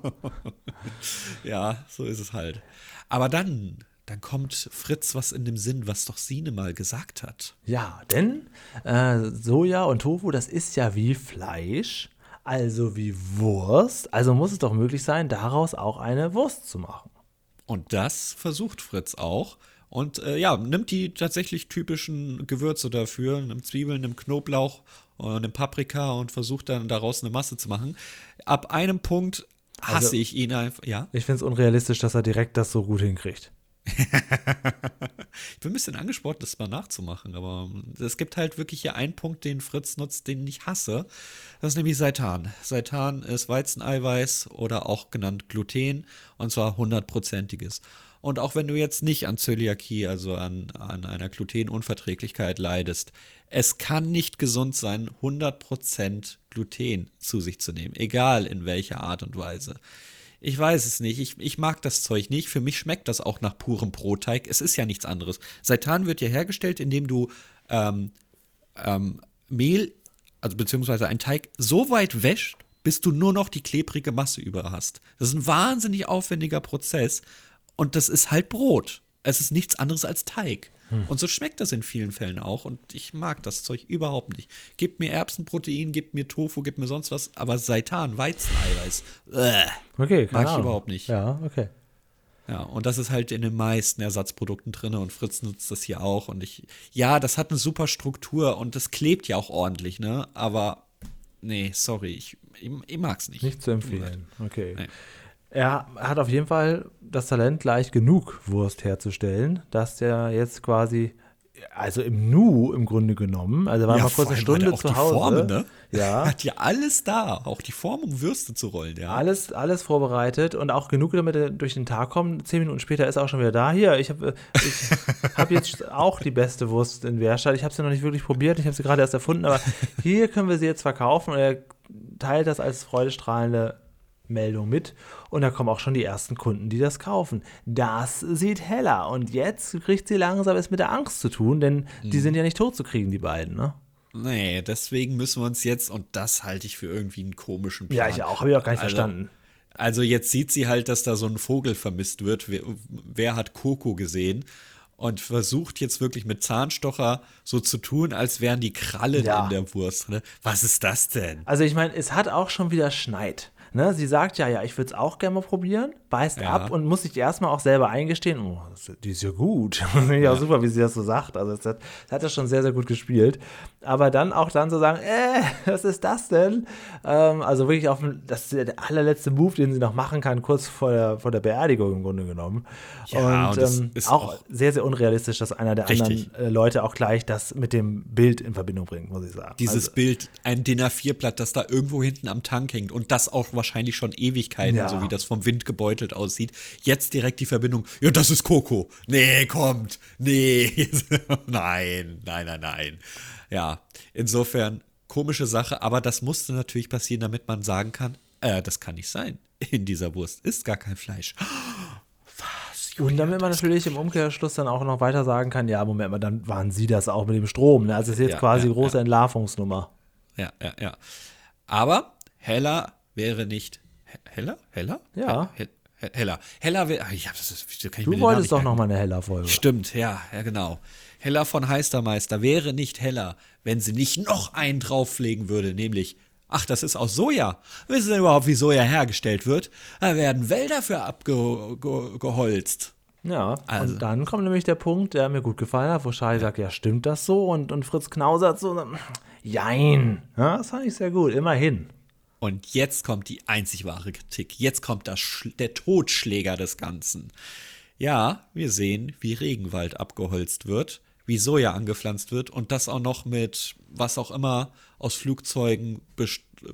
ja so ist es halt. Aber dann dann kommt Fritz was in dem Sinn, was doch Sine mal gesagt hat. Ja, denn äh, Soja und Tofu, das ist ja wie Fleisch, also wie Wurst. Also muss es doch möglich sein, daraus auch eine Wurst zu machen. Und das versucht Fritz auch. Und äh, ja, nimmt die tatsächlich typischen Gewürze dafür, nimmt Zwiebeln, nimmt Knoblauch, äh, nimmt Paprika und versucht dann daraus eine Masse zu machen. Ab einem Punkt hasse also, ich ihn einfach, ja. Ich finde es unrealistisch, dass er direkt das so gut hinkriegt. Ich bin ein bisschen angespornt, das mal nachzumachen, aber es gibt halt wirklich hier einen Punkt, den Fritz nutzt, den ich hasse. Das ist nämlich Seitan. Seitan ist Weizeneiweiß oder auch genannt Gluten und zwar hundertprozentiges. Und auch wenn du jetzt nicht an Zöliakie, also an, an einer Glutenunverträglichkeit leidest, es kann nicht gesund sein, 100% Gluten zu sich zu nehmen, egal in welcher Art und Weise. Ich weiß es nicht. Ich, ich mag das Zeug nicht. Für mich schmeckt das auch nach purem Brotteig. Es ist ja nichts anderes. Seitan wird ja hergestellt, indem du ähm, ähm, Mehl, also beziehungsweise einen Teig, so weit wäscht, bis du nur noch die klebrige Masse über hast. Das ist ein wahnsinnig aufwendiger Prozess. Und das ist halt Brot. Es ist nichts anderes als Teig. Hm. Und so schmeckt das in vielen Fällen auch. Und ich mag das Zeug überhaupt nicht. Gib mir Erbsenprotein, gib mir Tofu, gib mir sonst was. Aber Seitan, Weizeneiweiß, äh, okay, mag ich überhaupt nicht. Ja, okay. Ja, und das ist halt in den meisten Ersatzprodukten drin und Fritz nutzt das hier auch. Und ich, ja, das hat eine super Struktur und das klebt ja auch ordentlich, ne? Aber nee, sorry, ich, ich, ich mag's nicht. Nicht zu empfehlen. Okay. Nee. Er hat auf jeden Fall das Talent, leicht genug Wurst herzustellen, dass der jetzt quasi also im Nu im Grunde genommen. Also war ja, mal kurz eine Stunde zu Hause. Formen, ne? Ja. Hat ja alles da, auch die Form, um Würste zu rollen, ja. Alles, alles vorbereitet und auch genug, damit er durch den Tag kommt. Zehn Minuten später ist er auch schon wieder da. Hier, ich habe ich hab jetzt auch die beste Wurst in Werstadt. Ich habe sie noch nicht wirklich probiert, ich habe sie gerade erst erfunden, aber hier können wir sie jetzt verkaufen und er teilt das als freudestrahlende Meldung mit und da kommen auch schon die ersten Kunden, die das kaufen. Das sieht heller und jetzt kriegt sie langsam es mit der Angst zu tun, denn mhm. die sind ja nicht tot zu kriegen, die beiden, ne? Nee, deswegen müssen wir uns jetzt, und das halte ich für irgendwie einen komischen Plan. Ja, ich auch, habe ich auch gar nicht also, verstanden. Also jetzt sieht sie halt, dass da so ein Vogel vermisst wird. Wer, wer hat Coco gesehen? und versucht jetzt wirklich mit Zahnstocher so zu tun, als wären die Krallen ja. in der Wurst. Ne? Was ist das denn? Also ich meine, es hat auch schon wieder Schneid. Ne? Sie sagt ja, ja, ich würde es auch gerne mal probieren, beißt ja. ab und muss sich erstmal auch selber eingestehen, oh, die ist ja gut. ja, ja, super, wie sie das so sagt. Also das hat, das hat er schon sehr, sehr gut gespielt. Aber dann auch dann zu so sagen, äh, was ist das denn? Ähm, also wirklich auf das ist der allerletzte Move, den sie noch machen kann, kurz vor der, vor der Beerdigung im Grunde genommen. Ja, und, und ähm, auch, auch, sehr, sehr unrealistisch, dass einer der richtig. anderen äh, Leute auch gleich das mit dem Bild in Verbindung bringt, muss ich sagen. Dieses also, Bild, ein DIN A4-Blatt, das da irgendwo hinten am Tank hängt und das auch wahrscheinlich schon Ewigkeiten, ja. so wie das vom Wind gebeutelt aussieht. Jetzt direkt die Verbindung, ja, das ist Coco. Nee, kommt. Nee. nein, nein, nein, nein. Ja, insofern komische Sache, aber das musste natürlich passieren, damit man sagen kann, äh, das kann nicht sein. In dieser Wurst ist gar kein Fleisch. Was? Und damit man natürlich im Umkehrschluss dann auch noch weiter sagen kann, ja, Moment mal, dann waren sie das auch mit dem Strom. Ne? Also es ist jetzt ja, quasi ja, große ja. Entlarvungsnummer. Ja, ja, ja. Aber heller wäre nicht Heller? Heller? Ja. Heller. Heller wäre. Ich hab das, das kann ich du wolltest doch noch mal eine Heller-Folge. Stimmt, ja, ja, genau. Heller von Heistermeister wäre nicht heller, wenn sie nicht noch einen drauflegen würde, nämlich Ach, das ist aus Soja. Wissen Sie überhaupt, wie Soja hergestellt wird? Da werden Wälder für abgeholzt. Ja, also. und dann kommt nämlich der Punkt, der mir gut gefallen hat, wo Charlie sagt, ja, stimmt das so? Und, und Fritz knausert so, jein. Ja, das fand ich sehr gut, immerhin. Und jetzt kommt die einzig wahre Kritik. Jetzt kommt der Totschläger des Ganzen. Ja, wir sehen, wie Regenwald abgeholzt wird, wie Soja angepflanzt wird und das auch noch mit was auch immer aus Flugzeugen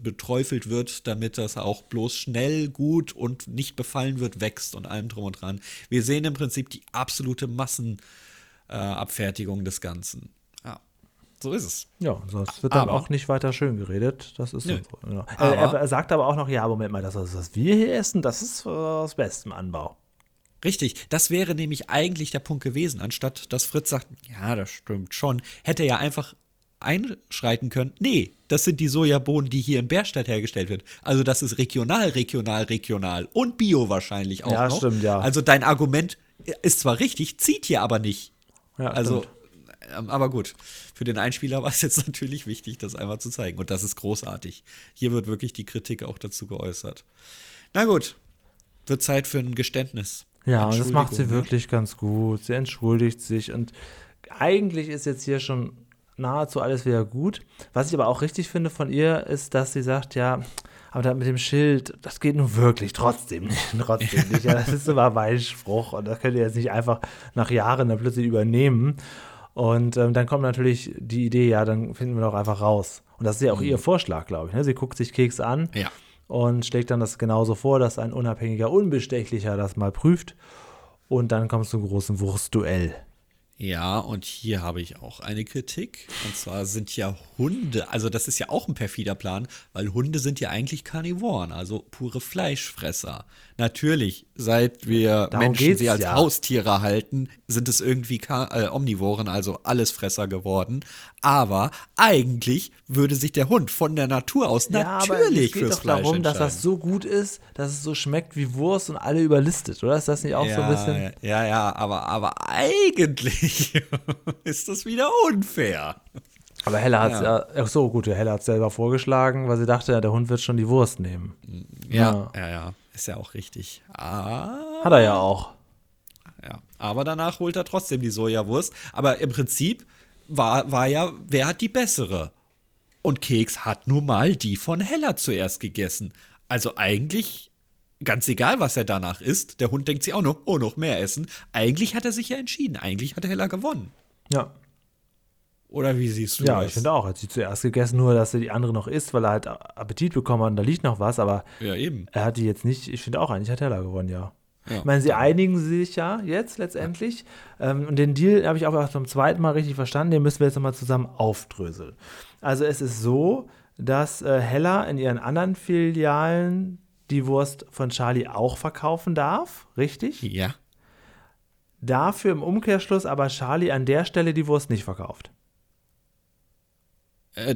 beträufelt wird, damit das auch bloß schnell, gut und nicht befallen wird, wächst und allem drum und dran. Wir sehen im Prinzip die absolute Massenabfertigung äh, des Ganzen. So ist es. Ja, das wird dann aber, auch nicht weiter schön geredet. Das ist so. Ja. Er, er, sagt aber auch noch, ja, Moment mal, das, was wir hier essen, das ist aus bestem Anbau. Richtig, das wäre nämlich eigentlich der Punkt gewesen, anstatt dass Fritz sagt, ja, das stimmt schon, hätte er ja einfach einschreiten können. Nee, das sind die Sojabohnen, die hier in Bärstadt hergestellt wird. Also das ist regional, regional, regional und bio wahrscheinlich auch ja, noch. stimmt, ja. Also dein Argument ist zwar richtig, zieht hier aber nicht. Ja, also stimmt. Ähm, aber gut, für den Einspieler war es jetzt natürlich wichtig, das einmal zu zeigen. Und das ist großartig. Hier wird wirklich die Kritik auch dazu geäußert. Na gut, wird Zeit für ein Geständnis. Ja, und das macht sie ne? wirklich ganz gut. Sie entschuldigt sich und eigentlich ist jetzt hier schon nahezu alles wieder gut. Was ich aber auch richtig finde von ihr, ist, dass sie sagt, ja, aber mit dem Schild, das geht nun wirklich trotzdem nicht. trotzdem nicht. Ja, das ist immer Weichspruch und das könnt ihr jetzt nicht einfach nach Jahren dann plötzlich übernehmen. Und ähm, dann kommt natürlich die Idee, ja, dann finden wir doch einfach raus. Und das ist ja auch mhm. ihr Vorschlag, glaube ich. Ne? Sie guckt sich Keks an ja. und schlägt dann das genauso vor, dass ein unabhängiger Unbestechlicher das mal prüft. Und dann kommt es zum großen Wurstduell. Ja, und hier habe ich auch eine Kritik. Und zwar sind ja Hunde, also das ist ja auch ein perfider Plan, weil Hunde sind ja eigentlich Karnivoren, also pure Fleischfresser. Natürlich, seit wir Darum Menschen sie als ja. Haustiere halten, sind es irgendwie äh, Omnivoren, also Allesfresser geworden. Aber eigentlich würde sich der Hund von der Natur aus ja, natürlich aber es geht doch darum, dass das so gut ist, dass es so schmeckt wie Wurst und alle überlistet, oder? Ist das nicht auch ja, so ein bisschen? Ja, ja, aber, aber eigentlich ist das wieder unfair. Aber Hella hat es ja. ach so, gut, Hella hat es selber vorgeschlagen, weil sie dachte, der Hund wird schon die Wurst nehmen. Ja, ja, ja. ja. Ist ja auch richtig. Ah, Hat er ja auch. Ja, aber danach holt er trotzdem die Sojawurst. Aber im Prinzip war, war ja, wer hat die bessere? Und Keks hat nun mal die von Hella zuerst gegessen. Also eigentlich, ganz egal, was er danach isst, der Hund denkt sich auch noch, oh, noch mehr essen. Eigentlich hat er sich ja entschieden. Eigentlich hat Hella gewonnen. Ja. Oder wie siehst du ja, das? Ja, ich finde auch. Er hat sie zuerst gegessen, nur dass er die andere noch isst, weil er halt Appetit bekommen hat und da liegt noch was, aber ja, eben. er hat die jetzt nicht, ich finde auch, eigentlich hat Heller gewonnen, ja. ja. Ich meine, sie einigen sich ja jetzt letztendlich. Ja. Ähm, und den Deal habe ich auch erst beim zweiten Mal richtig verstanden, den müssen wir jetzt nochmal zusammen aufdröseln. Also es ist so, dass äh, Heller in ihren anderen Filialen die Wurst von Charlie auch verkaufen darf, richtig? Ja. Dafür im Umkehrschluss aber Charlie an der Stelle die Wurst nicht verkauft. Äh,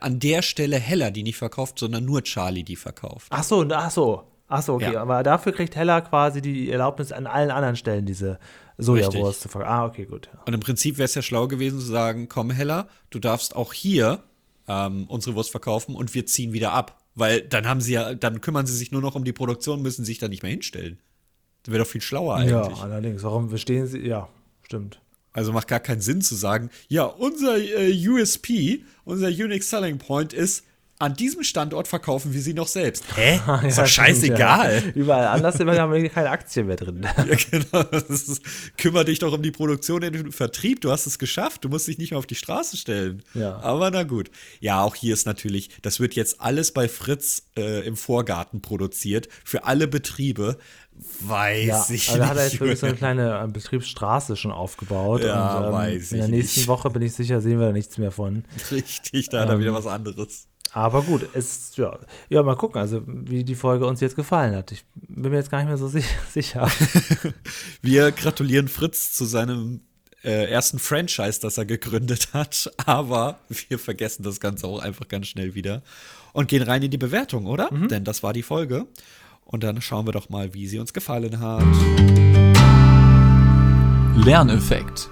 an der Stelle Heller die nicht verkauft, sondern nur Charlie die verkauft. Ach so, ach so. Ach so, okay. Ja. Aber dafür kriegt Heller quasi die Erlaubnis, an allen anderen Stellen diese Sojawurst zu verkaufen. Ah, okay, gut. Und im Prinzip wäre es ja schlau gewesen zu sagen: Komm, Heller, du darfst auch hier ähm, unsere Wurst verkaufen und wir ziehen wieder ab. Weil dann haben sie ja, dann kümmern sie sich nur noch um die Produktion, müssen sich da nicht mehr hinstellen. Das wäre doch viel schlauer eigentlich. Ja, allerdings. Warum verstehen sie? Ja, stimmt. Also macht gar keinen Sinn zu sagen, ja, unser äh, USP, unser Unique Selling Point ist, an diesem Standort verkaufen wir sie noch selbst. Hä? ja, ist doch scheißegal. Ja. Überall anders haben wir keine Aktien mehr drin. ja, genau. Ist, kümmere dich doch um die Produktion, den Vertrieb. Du hast es geschafft. Du musst dich nicht mehr auf die Straße stellen. Ja. Aber na gut. Ja, auch hier ist natürlich, das wird jetzt alles bei Fritz äh, im Vorgarten produziert. Für alle Betriebe. Weiß ja, ich also nicht. Da hat er jetzt wirklich so eine kleine äh, Betriebsstraße schon aufgebaut. Ja, und, ähm, weiß In der nächsten nicht. Woche bin ich sicher, sehen wir da nichts mehr von. Richtig, da hat er wieder ähm, was anderes. Aber gut, es, ja, ja, mal gucken, also wie die Folge uns jetzt gefallen hat. Ich bin mir jetzt gar nicht mehr so sicher. wir gratulieren Fritz zu seinem äh, ersten Franchise, das er gegründet hat, aber wir vergessen das Ganze auch einfach ganz schnell wieder und gehen rein in die Bewertung, oder? Mhm. Denn das war die Folge. Und dann schauen wir doch mal, wie sie uns gefallen hat. Lerneffekt.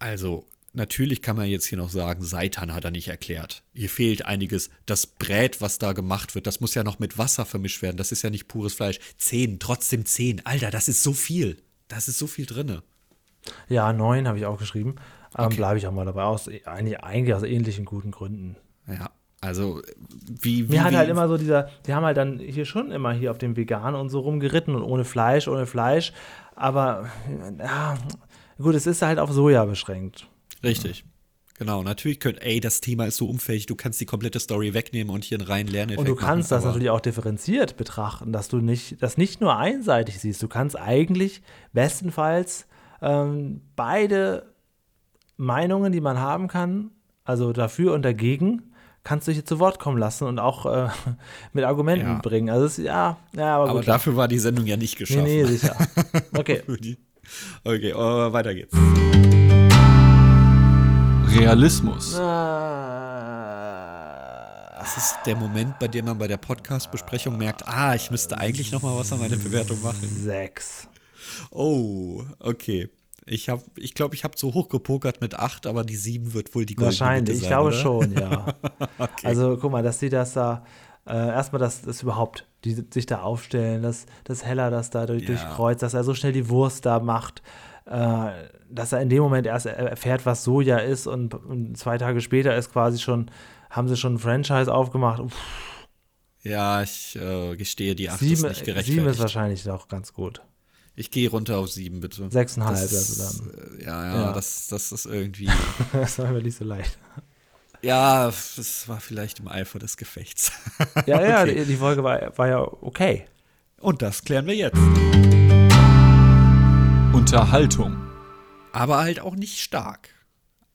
Also, natürlich kann man jetzt hier noch sagen, Seitan hat er nicht erklärt. Hier fehlt einiges. Das Brät, was da gemacht wird, das muss ja noch mit Wasser vermischt werden. Das ist ja nicht pures Fleisch. Zehn, trotzdem zehn. Alter, das ist so viel. Das ist so viel drinne. Ja, neun habe ich auch geschrieben. Ähm, okay. Bleibe ich auch mal dabei aus. Eigentlich aus ähnlichen guten Gründen. Ja, also, wie, wie Mir hat halt immer so dieser, die haben halt dann hier schon immer hier auf dem Vegan und so rumgeritten und ohne Fleisch, ohne Fleisch. Aber ja, gut, es ist halt auf Soja beschränkt. Richtig. Genau, natürlich könnt, ey, das Thema ist so umfällig, du kannst die komplette Story wegnehmen und hier einen reinen Lerneffekt Und du kannst machen, das natürlich auch differenziert betrachten, dass du nicht, das nicht nur einseitig siehst. Du kannst eigentlich bestenfalls ähm, beide Meinungen, die man haben kann, also dafür und dagegen, kannst du dich zu Wort kommen lassen und auch äh, mit Argumenten ja. bringen. Also es, ja, ja, aber, aber dafür war die Sendung ja nicht geschaffen. Nee, nee, sicher. Okay. okay, weiter geht's. Realismus. Das ist der Moment, bei dem man bei der Podcast-Besprechung merkt, ah, ich müsste eigentlich noch mal was an meiner Bewertung machen. Sechs. Oh, okay. Ich habe, ich glaube, ich habe zu hoch gepokert mit 8, aber die 7 wird wohl die goldene Wahrscheinlich, sein, ich glaube oder? schon, ja. okay. Also guck mal, dass sie das da äh, erstmal, dass das überhaupt, die sich da aufstellen, dass das Heller das da durch, ja. durchkreuzt, dass er so schnell die Wurst da macht, dass er in dem Moment erst erfährt, was Soja ist und, zwei Tage später ist quasi schon, haben sie schon ein Franchise aufgemacht. Uff. Ja, ich äh, gestehe, die 8 ist nicht gerechtfertigt. 7 ist wahrscheinlich auch ganz gut. Ich gehe runter auf sieben, bitte. Sechseinhalb, also dann. Äh, ja, ja, ja, Das, das ist irgendwie. das war mir nicht so leicht. Ja, das war vielleicht im Eifer des Gefechts. ja, ja, okay. die, die, Folge war, war ja okay. Und das klären wir jetzt. Unterhaltung. Aber halt auch nicht stark.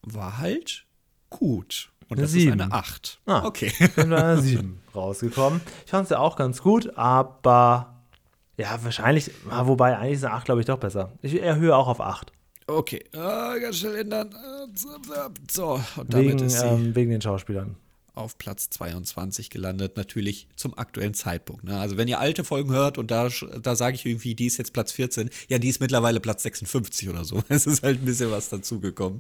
War halt gut. Und das sieben. ist eine 8. Ah, okay. Sind wir eine 7 rausgekommen. Ich fand es ja auch ganz gut, aber ja, wahrscheinlich, ah, wobei eigentlich ist eine 8, glaube ich, doch besser. Ich erhöhe auch auf 8. Okay, äh, ganz schnell ändern. So, und damit wegen, ist sie ähm, wegen den Schauspielern. Auf Platz 22 gelandet, natürlich zum aktuellen Zeitpunkt. Ne? Also, wenn ihr alte Folgen hört und da, da sage ich irgendwie, die ist jetzt Platz 14, ja, die ist mittlerweile Platz 56 oder so. Es ist halt ein bisschen was dazugekommen.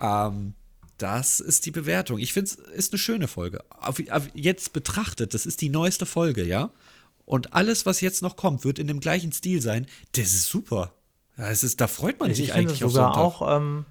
Ähm, das ist die Bewertung. Ich finde es ist eine schöne Folge. Auf, auf jetzt betrachtet, das ist die neueste Folge, ja. Und alles, was jetzt noch kommt, wird in dem gleichen Stil sein. Das ist super. Ja, es ist, da freut man ich sich eigentlich auf sogar auch ähm,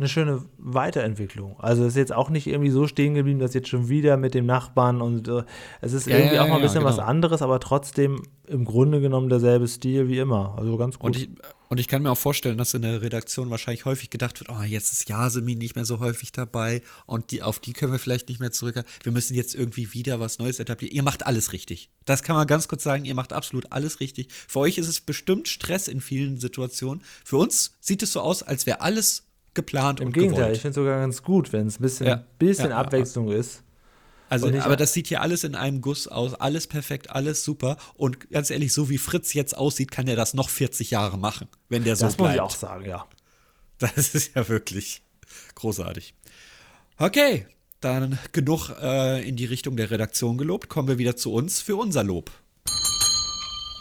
eine schöne Weiterentwicklung. Also es ist jetzt auch nicht irgendwie so stehen geblieben, dass jetzt schon wieder mit dem Nachbarn und äh, es ist ja, irgendwie ja, auch mal ein bisschen genau. was anderes, aber trotzdem im Grunde genommen derselbe Stil wie immer. Also ganz gut. Und ich, Und ich kann mir auch vorstellen, dass in der Redaktion wahrscheinlich häufig gedacht wird, oh, jetzt ist Yasemin nicht mehr so häufig dabei und die, auf die können wir vielleicht nicht mehr zurück. Wir müssen jetzt irgendwie wieder was Neues etablieren. Ihr macht alles richtig. Das kann man ganz kurz sagen, ihr macht absolut alles richtig. Für euch ist es bestimmt Stress in vielen Situationen. Für uns sieht es so aus, als wäre alles geplant Im und Gegenteil, gewollt. ich finde es sogar ganz gut, wenn es ein bisschen, ja. bisschen ja, Abwechslung ja. ist. Also, aber das sieht hier alles in einem Guss aus, alles perfekt, alles super. Und ganz ehrlich, so wie Fritz jetzt aussieht, kann er das noch 40 Jahre machen, wenn der so das bleibt. Das muss ich auch sagen, ja. Das ist ja wirklich großartig. Okay, dann genug äh, in die Richtung der Redaktion gelobt. Kommen wir wieder zu uns für unser Lob.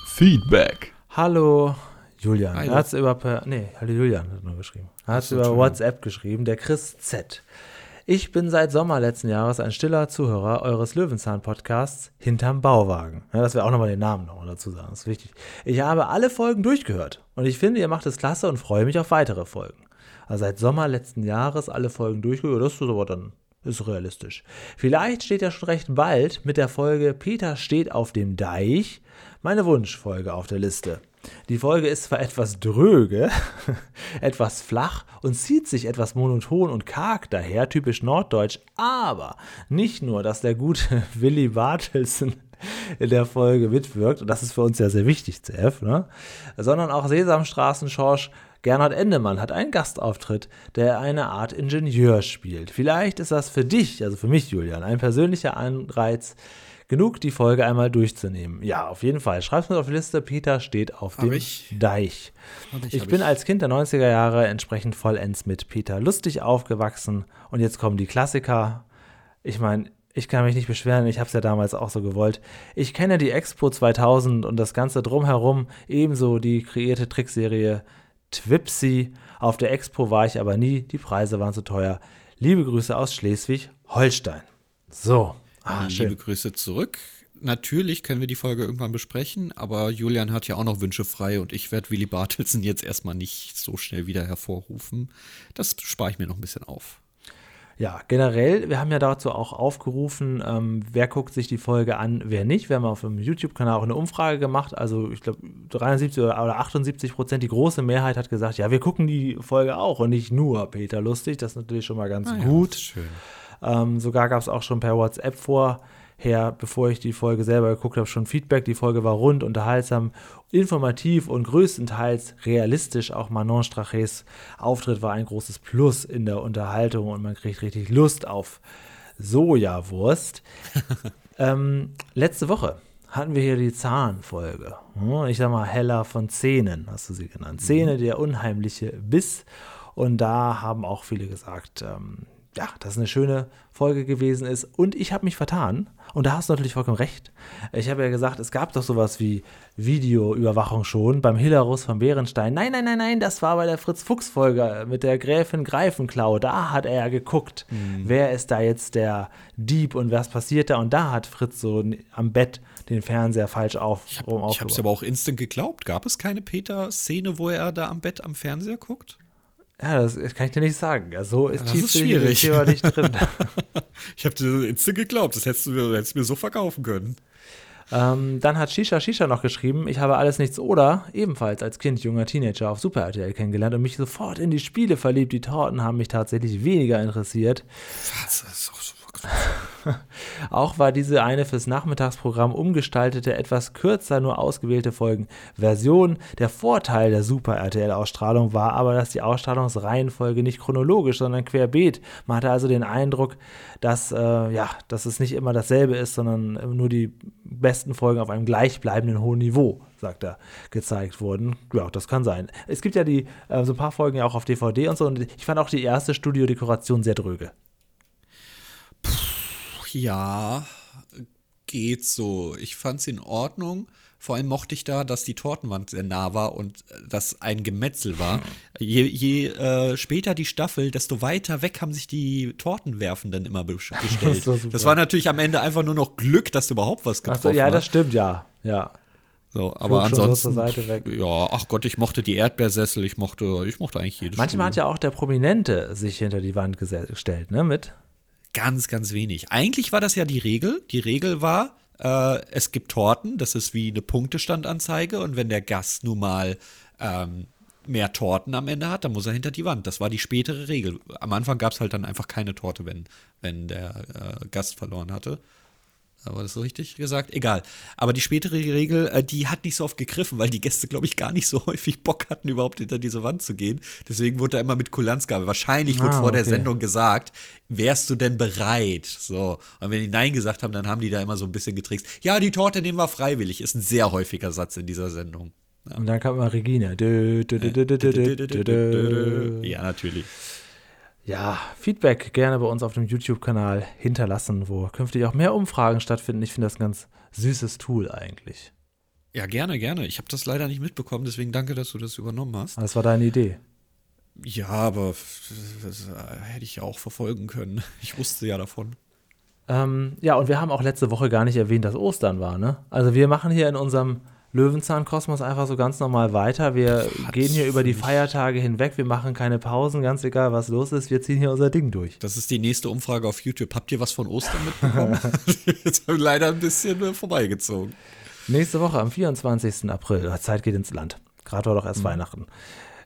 Feedback. Hallo, Julian. Er hat es über, nee, hallo Julian hat nur geschrieben. Er hat es über WhatsApp geschrieben, der Chris Z. Ich bin seit Sommer letzten Jahres ein stiller Zuhörer eures Löwenzahn-Podcasts Hinterm Bauwagen. Ja, dass wir auch nochmal den Namen noch dazu sagen, das ist wichtig. Ich habe alle Folgen durchgehört und ich finde, ihr macht es klasse und freue mich auf weitere Folgen. Also seit Sommer letzten Jahres alle Folgen durchgehört, das ist aber dann ist realistisch. Vielleicht steht ja schon recht bald mit der Folge Peter steht auf dem Deich meine Wunschfolge auf der Liste. Die Folge ist zwar etwas dröge, etwas flach und zieht sich etwas monoton und karg daher, typisch norddeutsch, aber nicht nur, dass der gute Willy Bartelsen in der Folge mitwirkt, und das ist für uns ja sehr wichtig, CF, ne? sondern auch Sesamstraßen-Schorsch Gernot Endemann hat einen Gastauftritt, der eine Art Ingenieur spielt. Vielleicht ist das für dich, also für mich, Julian, ein persönlicher Anreiz, genug, die Folge einmal durchzunehmen. Ja, auf jeden Fall. Schreib's mir auf die Liste. Peter steht auf hab dem ich. Deich. ich, ich bin ich. als Kind der 90er Jahre entsprechend vollends mit Peter lustig aufgewachsen. Und jetzt kommen die Klassiker. Ich meine, ich kann mich nicht beschweren, ich habe es ja damals auch so gewollt. Ich kenne die Expo 2000 und das Ganze drumherum, ebenso die kreierte Trickserie Twipsy. Auf der Expo war ich aber nie, die Preise waren zu teuer. Liebe Grüße aus Schleswig-Holstein. So, Ah, Liebe Grüße zurück. Natürlich können wir die Folge irgendwann besprechen, aber Julian hat ja auch noch Wünsche frei und ich werde Willy Bartelsen jetzt erstmal nicht so schnell wieder hervorrufen. Das spare ich mir noch ein bisschen auf. Ja, generell, wir haben ja dazu auch aufgerufen, ähm, wer guckt sich die Folge an, wer nicht. Wir haben auf dem YouTube-Kanal auch eine Umfrage gemacht. Also ich glaube 73 oder 78 Prozent, die große Mehrheit hat gesagt, ja, wir gucken die Folge auch und nicht nur Peter Lustig. Das ist natürlich schon mal ganz ah, gut. Ja, schön. Ähm, sogar gab es auch schon per WhatsApp vorher, bevor ich die Folge selber geguckt habe, schon Feedback. Die Folge war rund, unterhaltsam, informativ und größtenteils realistisch. Auch Manon Straches Auftritt war ein großes Plus in der Unterhaltung und man kriegt richtig Lust auf Sojawurst. ähm, letzte Woche hatten wir hier die Zahnfolge. Hm, ich sag mal, Heller von Zähnen, hast du sie genannt. Zähne, mhm. der unheimliche Biss. Und da haben auch viele gesagt, ähm, ja, dass es eine schöne Folge gewesen ist. Und ich habe mich vertan. Und da hast du natürlich vollkommen recht. Ich habe ja gesagt, es gab doch sowas wie Videoüberwachung schon beim Hillerus von Bärenstein. Nein, nein, nein, nein, das war bei der Fritz-Fuchs-Folge mit der Gräfin Greifenklau. Da hat er ja geguckt, mhm. wer ist da jetzt der Dieb und was passiert da. Und da hat Fritz so am Bett den Fernseher falsch auf. Ich habe es aber auch instant geglaubt. Gab es keine Peter-Szene, wo er da am Bett am Fernseher guckt? Ja, das kann ich dir nicht sagen. Ja, so ist ja, tief schwierig. Thema nicht drin. ich habe dir instant geglaubt, das hättest du hättest mir so verkaufen können. Ähm, dann hat Shisha Shisha noch geschrieben, ich habe alles nichts oder ebenfalls als Kind junger Teenager auf Super RTL kennengelernt und mich sofort in die Spiele verliebt. Die Torten haben mich tatsächlich weniger interessiert. Was? Das ist auch so Auch war diese eine fürs Nachmittagsprogramm umgestaltete, etwas kürzer, nur ausgewählte Folgen Version. Der Vorteil der Super RTL-Ausstrahlung war aber, dass die Ausstrahlungsreihenfolge nicht chronologisch, sondern querbeet. Man hatte also den Eindruck, dass, äh, ja, dass es nicht immer dasselbe ist, sondern nur die besten Folgen auf einem gleichbleibenden hohen Niveau sagt er, gezeigt wurden. Ja, das kann sein. Es gibt ja die, äh, so ein paar Folgen ja auch auf DVD und so. Und ich fand auch die erste Studiodekoration sehr dröge. Ja, geht so. Ich fand sie in Ordnung. Vor allem mochte ich da, dass die Tortenwand sehr nah war und äh, das ein Gemetzel war. Je, je äh, später die Staffel, desto weiter weg haben sich die Tortenwerfenden immer gestellt. Das war, das war, natürlich am Ende einfach nur noch Glück, dass du überhaupt was getroffen hast. So, ja, das stimmt, ja. Ja. So, aber ansonsten, ja, ach Gott, ich mochte die Erdbeersessel, ich mochte, ich mochte eigentlich jedes Manchmal Stuhl. hat ja auch der Prominente sich hinter die Wand gestellt, ne, mit? Ganz, ganz wenig. Eigentlich war das ja die Regel. Die Regel war, äh, es gibt Torten, das ist wie eine Punktestandanzeige und wenn der Gast nun mal ähm, mehr Torten am Ende hat, dann muss er hinter die Wand. Das war die spätere Regel. Am Anfang gab es halt dann einfach keine Torte, wenn, wenn der äh, Gast verloren hatte. War das so richtig gesagt? Egal. Aber die spätere Regel, äh, die hat nicht so oft gegriffen, weil die Gäste, glaube ich, gar nicht so häufig Bock hatten, überhaupt hinter diese Wand zu gehen. Deswegen wurde da immer mit Kulanzgabe. Wahrscheinlich ah, wurde vor okay. der Sendung gesagt, wärst du denn bereit? So. Und wenn die Nein gesagt haben, dann haben die da immer so ein bisschen getrickst. Ja, die Torte nehmen wir freiwillig. Ist ein sehr häufiger Satz in dieser Sendung. Ja. Und dann kam immer Regina. Ja, natürlich. Ja, Feedback gerne bei uns auf dem YouTube-Kanal hinterlassen, wo künftig auch mehr Umfragen stattfinden. Ich finde das ein ganz süßes Tool eigentlich. Ja, gerne, gerne. Ich habe das leider nicht mitbekommen, deswegen danke, dass du das übernommen hast. Das war deine Idee. Ja, aber das hätte ich ja auch verfolgen können. Ich wusste ja davon. Ähm, ja, und wir haben auch letzte Woche gar nicht erwähnt, dass Ostern war, ne? Also wir machen hier in unserem Löwenzahn-Kosmos einfach so ganz normal weiter. Wir Pff, gehen hier über die Feiertage hinweg, wir machen keine Pausen, ganz egal, was los ist, wir ziehen hier unser Ding durch. Das ist die nächste Umfrage auf YouTube. Habt ihr was von Ostern mitbekommen? Jetzt haben wir leider ein bisschen äh, vorbeigezogen. Nächste Woche am 24. April, Zeit geht ins Land. Gerade war doch erst mhm. Weihnachten.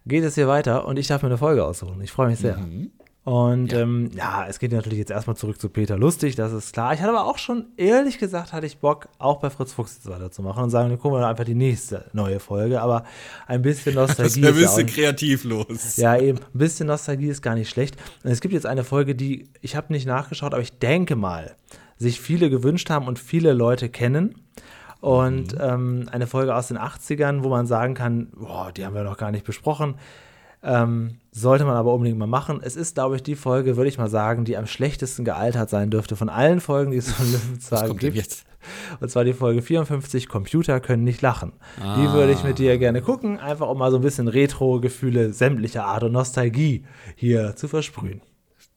Geht es hier weiter und ich darf mir eine Folge aussuchen. Ich freue mich sehr. Mhm. Und ja. Ähm, ja, es geht natürlich jetzt erstmal zurück zu Peter Lustig, das ist klar. Ich hatte aber auch schon, ehrlich gesagt, hatte ich Bock, auch bei Fritz Fuchs jetzt weiterzumachen und sagen, wir gucken wir einfach die nächste neue Folge. Aber ein bisschen Nostalgie. das ist ein bisschen kreativ los. Ja, eben. Ein bisschen Nostalgie ist gar nicht schlecht. Und es gibt jetzt eine Folge, die, ich habe nicht nachgeschaut, aber ich denke mal, sich viele gewünscht haben und viele Leute kennen. Und mhm. ähm, eine Folge aus den 80ern, wo man sagen kann, boah, die haben wir noch gar nicht besprochen. Ähm, sollte man aber unbedingt mal machen. Es ist, glaube ich, die Folge, würde ich mal sagen, die am schlechtesten gealtert sein dürfte von allen Folgen, die es von Löwenzahn gibt. Jetzt? Und zwar die Folge 54, Computer können nicht lachen. Ah. Die würde ich mit dir gerne gucken, einfach um mal so ein bisschen Retro-Gefühle sämtlicher Art und Nostalgie hier zu versprühen.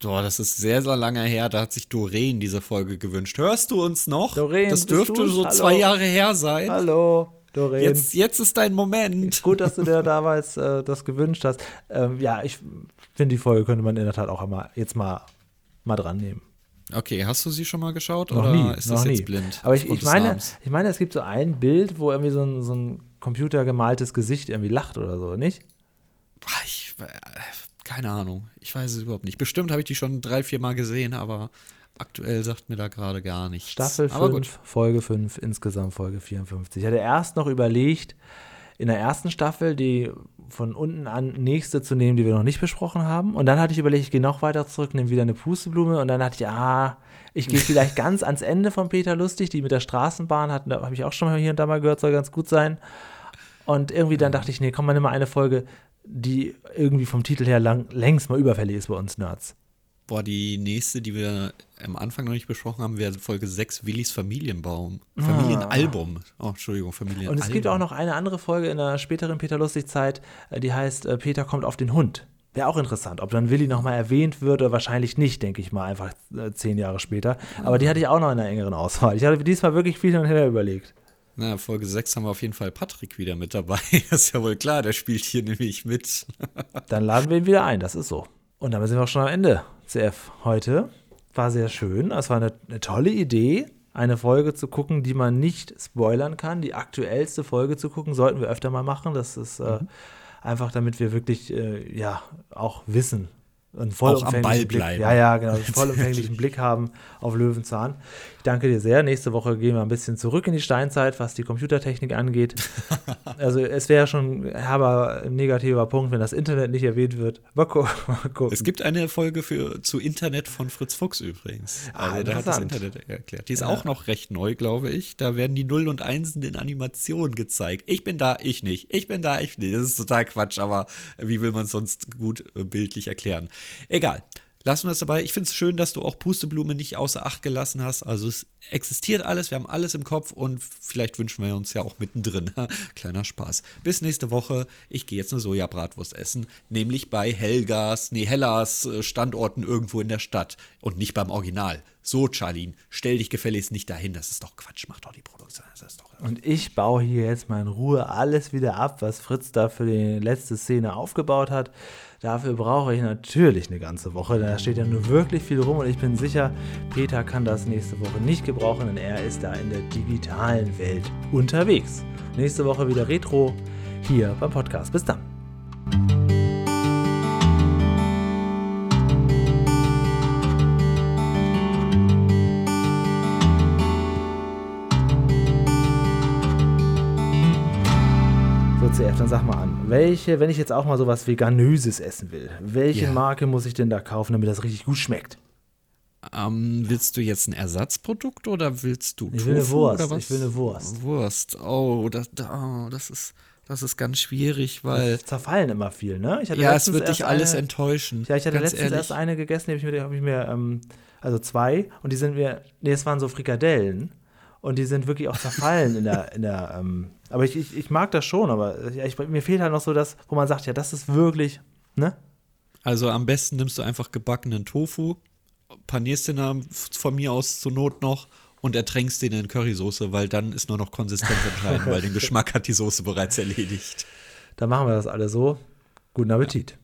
Boah, das ist sehr, sehr lange her. Da hat sich Doreen diese Folge gewünscht. Hörst du uns noch? Doreen, das dürfte so Hallo. zwei Jahre her sein. Hallo. Doreen. Jetzt, jetzt ist dein Moment. Gut, dass du dir damals äh, das gewünscht hast. Ähm, ja, ich finde, die Folge könnte man in der Tat auch einmal jetzt mal, mal dran nehmen. Okay, hast du sie schon mal geschaut noch oder nie, ist das jetzt nie. blind? Aber ich, ich meine, ich meine, es gibt so ein Bild, wo irgendwie so ein, so ein computergemaltes Gesicht irgendwie lacht oder so, nicht? Ich, äh, keine Ahnung. Ich weiß es überhaupt nicht. Bestimmt habe ich die schon drei, vier Mal gesehen, aber aktuell sagt mir da gerade gar nichts. Staffel 5, Folge 5, insgesamt Folge 54. Ich hatte erst noch überlegt, in der ersten Staffel die von unten an nächste zu nehmen, die wir noch nicht besprochen haben. Und dann hatte ich überlegt, ich gehe noch weiter zurück, nehme wieder eine Pusteblume. Und dann dachte ich, ah, ich gehe vielleicht ganz ans Ende von Peter Lustig, die mit der Straßenbahn hat. Da habe ich auch schon mal hier und da mal gehört, soll ganz gut sein. Und irgendwie dann dachte ich, nee, komm mal, nimm mal eine Folge, die irgendwie vom Titel her lang, längst mal überfällig ist bei uns Nerds. Boah, die nächste, die wir am Anfang noch nicht besprochen haben, wäre Folge 6, Willis Familienbaum. Ah. Familienalbum. Oh, Entschuldigung, Familienalbum. Und es gibt auch noch eine andere Folge in der späteren Peter Lustig-Zeit, äh, die heißt äh, Peter kommt auf den Hund. Wäre auch interessant, ob dann Willi nochmal erwähnt wird oder wahrscheinlich nicht, denke ich mal, einfach äh, zehn Jahre später. Aber die hatte ich auch noch in der engeren Auswahl. Ich hatte diesmal wirklich viel hin und her überlegt. Na, Folge 6 haben wir auf jeden Fall Patrick wieder mit dabei. Das ist ja wohl klar, der spielt hier nämlich mit. dann laden wir ihn wieder ein, das ist so. Und damit sind wir auch schon am Ende. CF heute. War sehr schön. Es war eine, eine tolle Idee, eine Folge zu gucken, die man nicht spoilern kann. Die aktuellste Folge zu gucken, sollten wir öfter mal machen. Das ist äh, mhm. einfach, damit wir wirklich äh, ja auch wissen, einen vollumfänglichen Blick, ja, ja, genau, einen vollumfänglichen Blick haben auf Löwenzahn. Danke dir sehr. Nächste Woche gehen wir ein bisschen zurück in die Steinzeit, was die Computertechnik angeht. also es wäre schon ein herber negativer Punkt, wenn das Internet nicht erwähnt wird. Mal, gu mal gucken. Es gibt eine Folge für, zu Internet von Fritz Fuchs übrigens. Ah, also, der hat das Internet erklärt. Die ist ja. auch noch recht neu, glaube ich. Da werden die Null und Einsen in Animationen gezeigt. Ich bin da, ich nicht. Ich bin da, ich nicht. Das ist total Quatsch, aber wie will man es sonst gut äh, bildlich erklären? Egal. Lassen wir es dabei. Ich finde es schön, dass du auch Pusteblume nicht außer Acht gelassen hast. Also es existiert alles, wir haben alles im Kopf und vielleicht wünschen wir uns ja auch mittendrin. Kleiner Spaß. Bis nächste Woche. Ich gehe jetzt eine Sojabratwurst essen, nämlich bei Helgas, nee, Hellas äh, Standorten irgendwo in der Stadt und nicht beim Original. So, Charlene, stell dich gefälligst nicht dahin. Das ist doch Quatsch. Mach doch die Produktion. und ich baue hier jetzt mal in Ruhe alles wieder ab, was Fritz da für die letzte Szene aufgebaut hat. Dafür brauche ich natürlich eine ganze Woche. Da steht ja nur wirklich viel rum und ich bin sicher, Peter kann das nächste Woche nicht gebrauchen, denn er ist da in der digitalen Welt unterwegs. Nächste Woche wieder Retro hier beim Podcast. Bis dann. Dann sag mal an, welche, wenn ich jetzt auch mal sowas Veganöses essen will, welche ja. Marke muss ich denn da kaufen, damit das richtig gut schmeckt? Ähm, willst du jetzt ein Ersatzprodukt oder willst du ich will eine Wurst. Oder was? Ich will eine Wurst. Wurst. Oh, das, oh, das ist. Das ist ganz schwierig, weil. Das zerfallen immer viel, ne? ja, es wird dich alles eine, enttäuschen. Ja, ich hatte letztens ehrlich. erst eine gegessen, die habe ich mir, hab ich mir ähm, also zwei, und die sind mir, nee, es waren so Frikadellen und die sind wirklich auch zerfallen in der, in der, ähm, aber ich, ich, ich, mag das schon, aber ich, mir fehlt halt noch so das, wo man sagt, ja, das ist wirklich, ne? Also am besten nimmst du einfach gebackenen Tofu, panierst den von mir aus zur Not noch und ertränkst den in Currysoße, weil dann ist nur noch Konsistenz entscheidend, weil den Geschmack hat die Soße bereits erledigt. Dann machen wir das alle so. Guten Appetit. Ja.